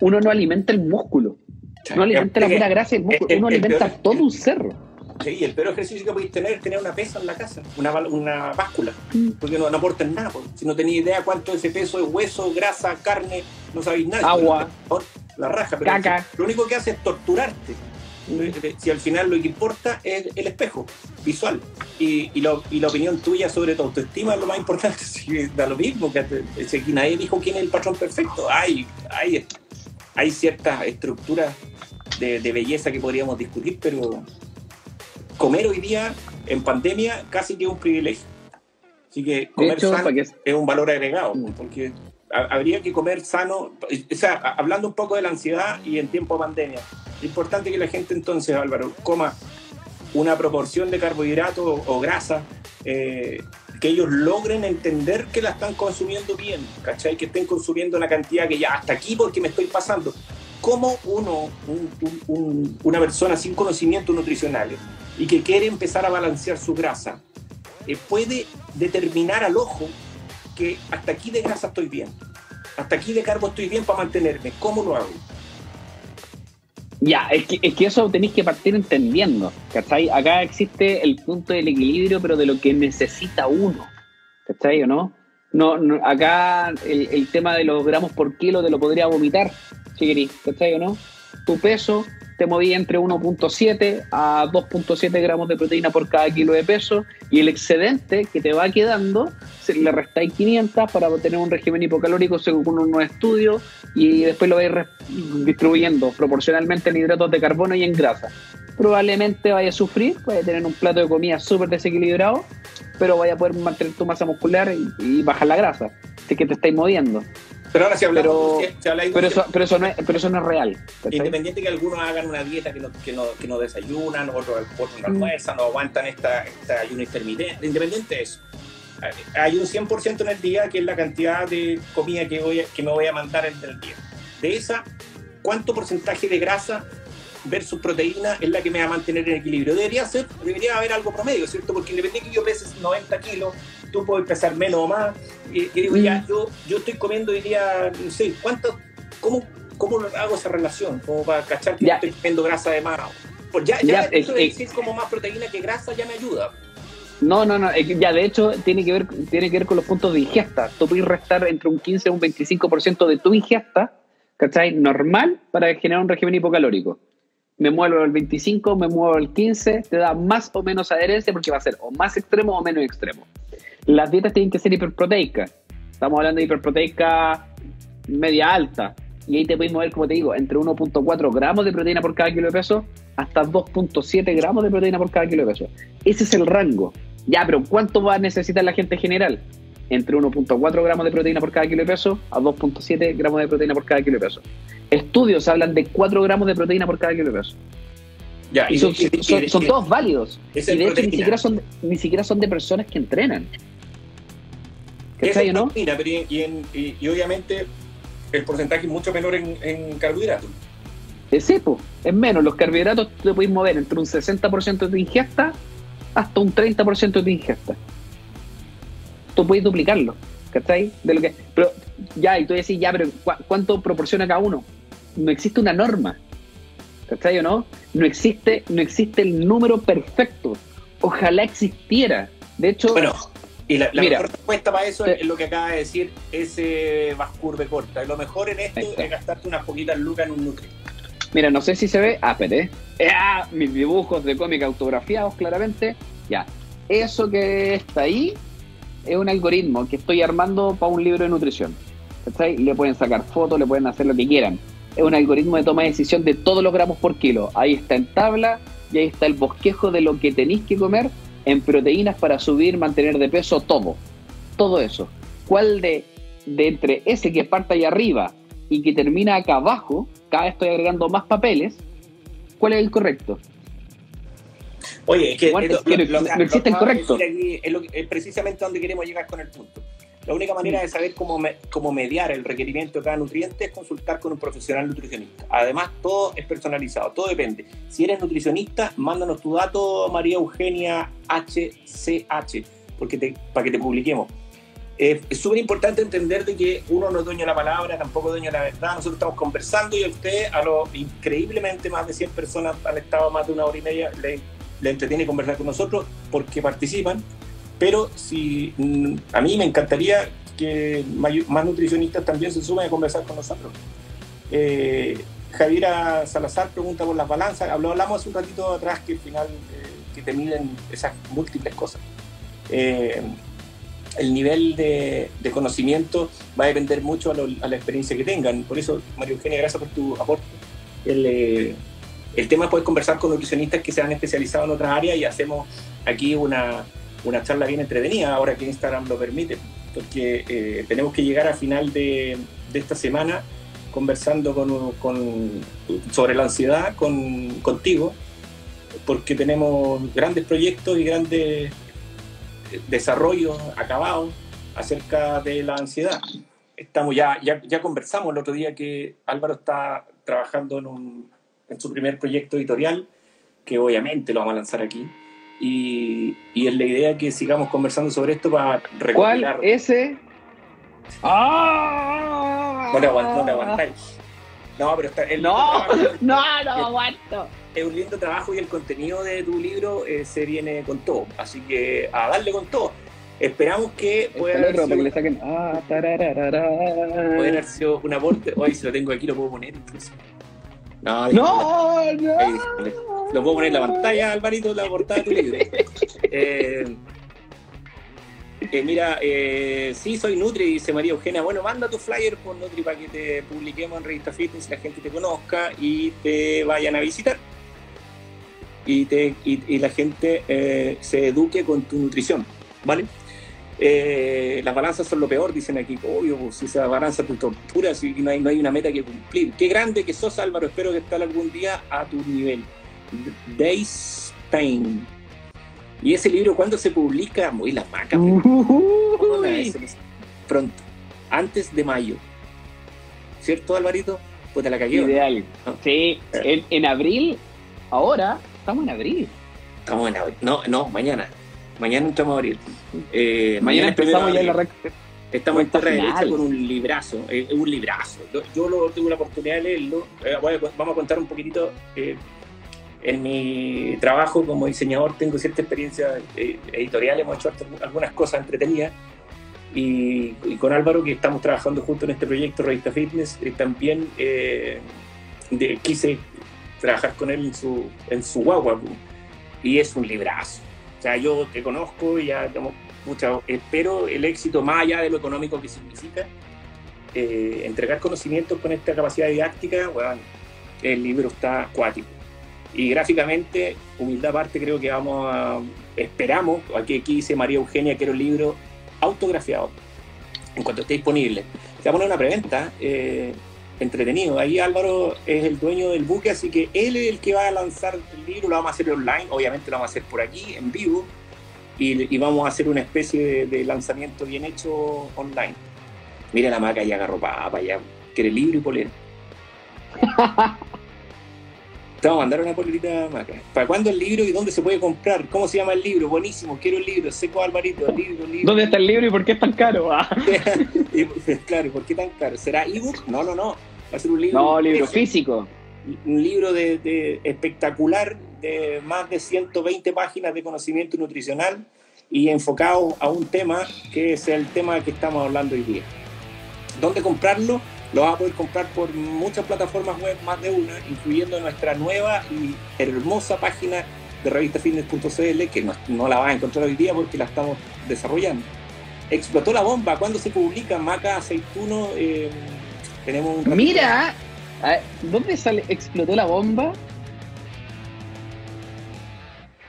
uno no alimenta el músculo, no alimenta la pura grasa del músculo, uno alimenta todo un cerro. Sí, el peor ejercicio que podéis tener es tener una pesa en la casa, una, una báscula, mm. porque no, no aportan nada. Si no tenéis idea cuánto ese peso es hueso, grasa, carne, no sabéis nada. Agua. La raja, pero Caca. lo único que hace es torturarte. Si al final lo que importa es el espejo visual y, y, lo, y la opinión tuya sobre tu autoestima es lo más importante. da lo mismo, que si nadie dijo quién es el patrón perfecto. Hay, hay, hay ciertas estructuras de, de belleza que podríamos discutir, pero comer hoy día en pandemia casi que es un privilegio. Así que comer sano es un valor agregado, mm. porque habría que comer sano, o sea, hablando un poco de la ansiedad y en tiempo de pandemia. Es importante que la gente entonces, Álvaro, coma una proporción de carbohidratos o, grasa, eh, que ellos logren entender que la están consumiendo bien, ¿cachai? Que estén consumiendo la cantidad que ya hasta aquí porque me estoy pasando. ¿Cómo uno, una persona sin conocimientos nutricionales y que quiere empezar a balancear su grasa, eh, puede determinar al ojo que hasta aquí de grasa estoy bien, hasta aquí de carbo estoy bien para mantenerme? ¿Cómo lo hago? Ya, es que, es que eso tenéis que partir entendiendo, ¿cachai? Acá existe el punto del equilibrio, pero de lo que necesita uno, ¿cachai o no? No, no acá el, tema de los gramos por kilo te lo podría vomitar, si queréis, ¿cachai o no? Tu peso te movía entre 1.7 a 2.7 gramos de proteína por cada kilo de peso y el excedente que te va quedando le restáis 500 para tener un régimen hipocalórico según unos estudios y después lo vais distribuyendo proporcionalmente en hidratos de carbono y en grasa. Probablemente vaya a sufrir, vaya a tener un plato de comida súper desequilibrado, pero vaya a poder mantener tu masa muscular y, y bajar la grasa. Así que te estáis moviendo. Pero ahora si hablamos, pero, pero, eso, pero, eso no es, pero eso no es real. Independiente que algunos hagan una dieta que no, que no, que no desayunan, otros, otros no almuerzan, no aguantan esta, esta ayuno intermitente, independiente de eso. Hay un 100% en el día que es la cantidad de comida que, voy que me voy a mandar en el día. De esa, ¿cuánto porcentaje de grasa versus proteína es la que me va a mantener en equilibrio? Debería ser, debería haber algo promedio, ¿cierto? Porque independiente que yo pese 90 kilos, tú puedes pesar menos o más. Y, digo, ya, mm. yo, yo estoy comiendo hoy día, no sé, ¿cuánto, cómo, cómo hago esa relación? Como para cachar que estoy comiendo grasa de más. Pues ya, ya, eso de decir como más proteína que grasa ya me ayuda. No, no, no, ya de hecho tiene que ver tiene que ver con los puntos de ingesta. Tú puedes restar entre un 15 y un 25% de tu ingesta, ¿cachai? Normal para generar un régimen hipocalórico. Me muevo al 25, me muevo al 15, te da más o menos adherencia porque va a ser o más extremo o menos extremo las dietas tienen que ser hiperproteicas. Estamos hablando de hiperproteica media alta. Y ahí te puedes mover, como te digo, entre 1.4 gramos de proteína por cada kilo de peso hasta 2.7 gramos de proteína por cada kilo de peso. Ese es el rango. Ya, pero ¿cuánto va a necesitar la gente general? Entre 1.4 gramos de proteína por cada kilo de peso a 2.7 gramos de proteína por cada kilo de peso. Estudios hablan de 4 gramos de proteína por cada kilo de peso. Ya, y, son, son, todos válidos. Y de hecho ni siquiera, son, ni siquiera son de personas que entrenan. ¿Cachai, no? Mira, pero y, y, obviamente el porcentaje es mucho menor en, en carbohidratos. Es, sí, es menos. Los carbohidratos te puedes mover entre un 60% de ingesta hasta un 30% de ingesta. Tú puedes duplicarlo, ¿cachai? De lo que, pero ya, y tú decís, ya, pero ¿cuánto proporciona cada uno? No existe una norma, ¿cachai o no? No existe, no existe el número perfecto. Ojalá existiera. De hecho, bueno, y la, mejor respuesta para eso es lo que acaba de decir ese Bascurbe corta. Lo mejor en esto es gastarte unas poquitas lucas en un Nutri. Mira, no sé si se ve. Ah, pero ah, mis dibujos de cómic autografiados claramente. Ya. Eso que está ahí es un algoritmo que estoy armando para un libro de nutrición. Le pueden sacar fotos, le pueden hacer lo que quieran. Es un algoritmo de toma de decisión de todos los gramos por kilo. Ahí está en tabla y ahí está el bosquejo de lo que tenéis que comer en proteínas para subir, mantener de peso, todo. Todo eso. ¿Cuál de, de entre ese que parte ahí arriba y que termina acá abajo, cada vez estoy agregando más papeles, cuál es el correcto? Oye, es que, no, existe el correcto. es precisamente donde queremos llegar con el punto. La única manera de saber cómo, cómo mediar el requerimiento de cada nutriente es consultar con un profesional nutricionista. Además, todo es personalizado, todo depende. Si eres nutricionista, mándanos tu dato, María Eugenia HCH, porque para que te publiquemos. es súper importante entender de que uno no es dueño de la palabra, tampoco es dueño de la verdad. Nosotros estamos conversando y a usted, a increíblemente más de 100 personas han estado más de una hora y media, le, le entretiene conversar con nosotros porque participan pero si mm, a mí me encantaría que más nutricionistas también se sumen a conversar con nosotros. Eh, Javiera Salazar pregunta por las balanzas. Hablamos hace un ratito atrás que al final eh, que te miden esas múltiples cosas. Eh, el nivel de, conocimiento va a depender mucho a, la experiencia que tengan. Por eso, María Eugenia, gracias por tu aporte. El, el tema es poder conversar con nutricionistas que se han especializado en otras áreas y hacemos aquí una, una charla bien entretenida, ahora que Instagram lo permite. porque eh, tenemos que llegar a final de, de esta semana conversando con, con, sobre la ansiedad con, contigo, porque tenemos grandes proyectos y grandes desarrollos acabados acerca de la ansiedad. Estamos ya, ya, conversamos el otro día que Álvaro está trabajando en, en su primer proyecto editorial, que obviamente lo vamos a lanzar aquí. Y, y es la idea que sigamos conversando sobre esto para recopilar. ¿Cuál? ¿Ese? ¡Ah! No le aguanto, no aguantáis. No, pero está. El no, no, no aguanto. Es un lindo trabajo y el contenido de tu libro eh, se viene con todo. Así que a darle con todo. Esperamos que pueda haber, sido, le saquen... ah, puede haber sido un aporte. Hoy si lo tengo aquí lo puedo poner incluso. No, no, no. Ahí, lo puedo poner en la pantalla, Alvarito, la portada de tu libro. Eh, eh, mira, eh, sí, soy Nutri, dice María Eugenia. Bueno, manda tu flyer por Nutri para que te publiquemos en Revista Fitness, la gente te conozca y te vayan a visitar. Y, te, y, la gente eh, se eduque con tu nutrición, ¿vale? Las balanzas son lo peor, dicen aquí. Obvio, pues, si esa balanza te tortura, si no hay, no hay una meta que cumplir. Qué grande que sos, Álvaro. Espero que estés algún día a tu nivel. Days Pain. ¿Y ese libro cuándo se publica? Muy la maca. Pronto. Antes de mayo. ¿Cierto, Alvarito? Pues te la cayó. Ideal. Sí, en, en abril, ahora, estamos en abril. Estamos en abril. No, no, mañana. Mañana entramos a abrir. Eh, mañana, empezamos ya en la recta. Estamos en Terra Derecha con un librazo, eh, un librazo. Yo, lo, tuve la oportunidad de leerlo. Eh, vamos a contar un poquitito. En mi trabajo como diseñador tengo cierta experiencia editorial, hemos hecho algunas cosas entretenidas. Y, con Álvaro, que estamos trabajando junto en este proyecto Revista Fitness, también quise trabajar con él en su, en su guagua. Y es un librazo sea, yo te conozco y ya tengo mucha, espero el éxito más allá de lo económico que significa. Eh, entregar conocimientos con esta capacidad didáctica, bueno, el libro está acuático. Y gráficamente, humildad aparte, creo que vamos a, esperamos, aquí, aquí dice María Eugenia, que era un libro autografiado, en cuanto esté disponible. Se va a poner una preventa, eh, entretenido. Ahí Álvaro es el dueño del buque, así que él es el que va a lanzar el libro, lo vamos a hacer online, obviamente lo vamos a hacer por aquí, en vivo, y, vamos a hacer una especie de, lanzamiento bien hecho online. Mira la maca ya agarró para ya quiere libro y polera. Te vamos a mandar una polerita maca. ¿Para cuándo el libro y dónde se puede comprar? ¿Cómo se llama el libro? Buenísimo, quiero el libro. Seco Alvarito, libro, libro. ¿Dónde está el libro y por qué es tan caro? Ah. claro, ¿por qué tan caro? ¿Será ebook? No, no, no. Va a ser un libro. No, libro físico. Un libro de, espectacular de más de 120 páginas de conocimiento nutricional y enfocado a un tema que es el tema que estamos hablando hoy día. ¿Dónde comprarlo? Lo vas a poder comprar por muchas plataformas web, más de una, incluyendo nuestra nueva y hermosa página de revistafitness.cl, que no, la vas a encontrar hoy día porque la estamos desarrollando. Explotó la bomba. ¿Cuándo se publica Maca Aceituno? Eh, tenemos un Mira, ¿dónde sale Explotó la bomba?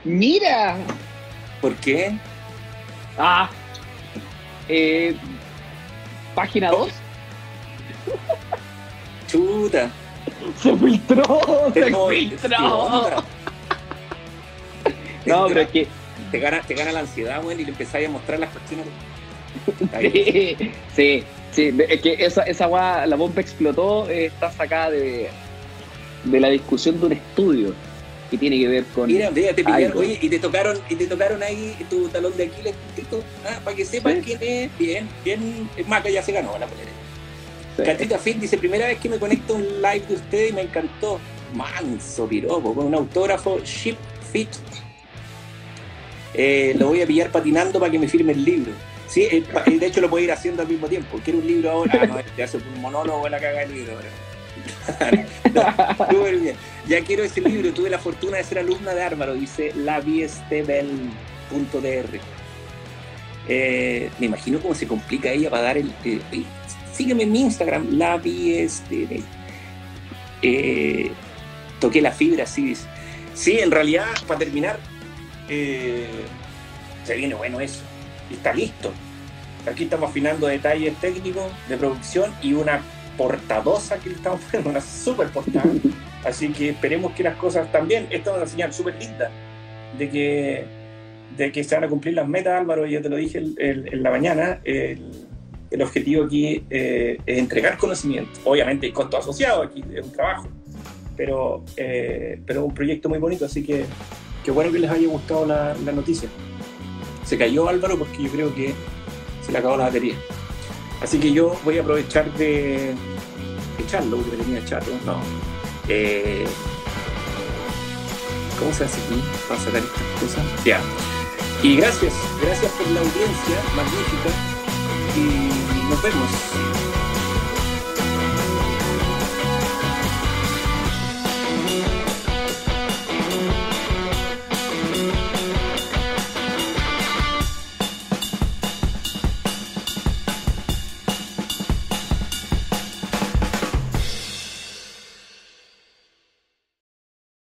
Mira. ¿Por qué? Ah. Eh, página 2. Chuta. Se filtró, se filtró. No, pero es que. Te gana, te gana la ansiedad, y le empezáis a mostrar las cuestiones. Sí, sí, sí, es que esa, esa la bomba explotó, eh, está sacada de, de la discusión de un estudio que tiene que ver con. Mira, te pillaron, oye, y te tocaron, y te tocaron ahí tu talón de Aquiles, ah, para que sepan quién es. Bien, bien, Maca ya se ganó la polera. Catita Fit dice, primera vez que me conecto a un live de ustedes y me encantó. Manso piropo, con un autógrafo Ship Fit. Eh, lo voy a pillar patinando para que me firme el libro. Sí, eh, eh, de hecho lo puedo ir haciendo al mismo tiempo. Quiero un libro ahora. Ah, ya hace un monólogo la caga el libro bien. Ya quiero ese libro. Tuve la fortuna de ser alumna de Álvaro, dice laviestebel.dr. Eh, me imagino cómo se complica ella para dar el, sígueme en mi Instagram, la vi este, eh, toqué la fibra, sí, sí, en realidad, para terminar, eh, se viene bueno eso, está listo. Aquí estamos afinando detalles técnicos de producción y una portadosa que le estamos poniendo, una super portada. Así que esperemos que las cosas también, esta es una señal súper linda de que, de que se van a cumplir las metas, Álvaro, ya te lo dije en la mañana. El, el objetivo aquí eh, es entregar conocimiento. Obviamente hay costos asociados aquí, es un trabajo, pero, eh, pero un proyecto muy bonito, así que qué bueno que les haya gustado la, la, noticia. Se cayó Álvaro porque yo creo que se le acabó la batería. Así que yo voy a aprovechar de echarlo, porque tenía chato, no. Eh, ¿Cómo se hace aquí para sacar estas cosas? Ya. Y gracias, gracias por la audiencia magnífica y nos vemos.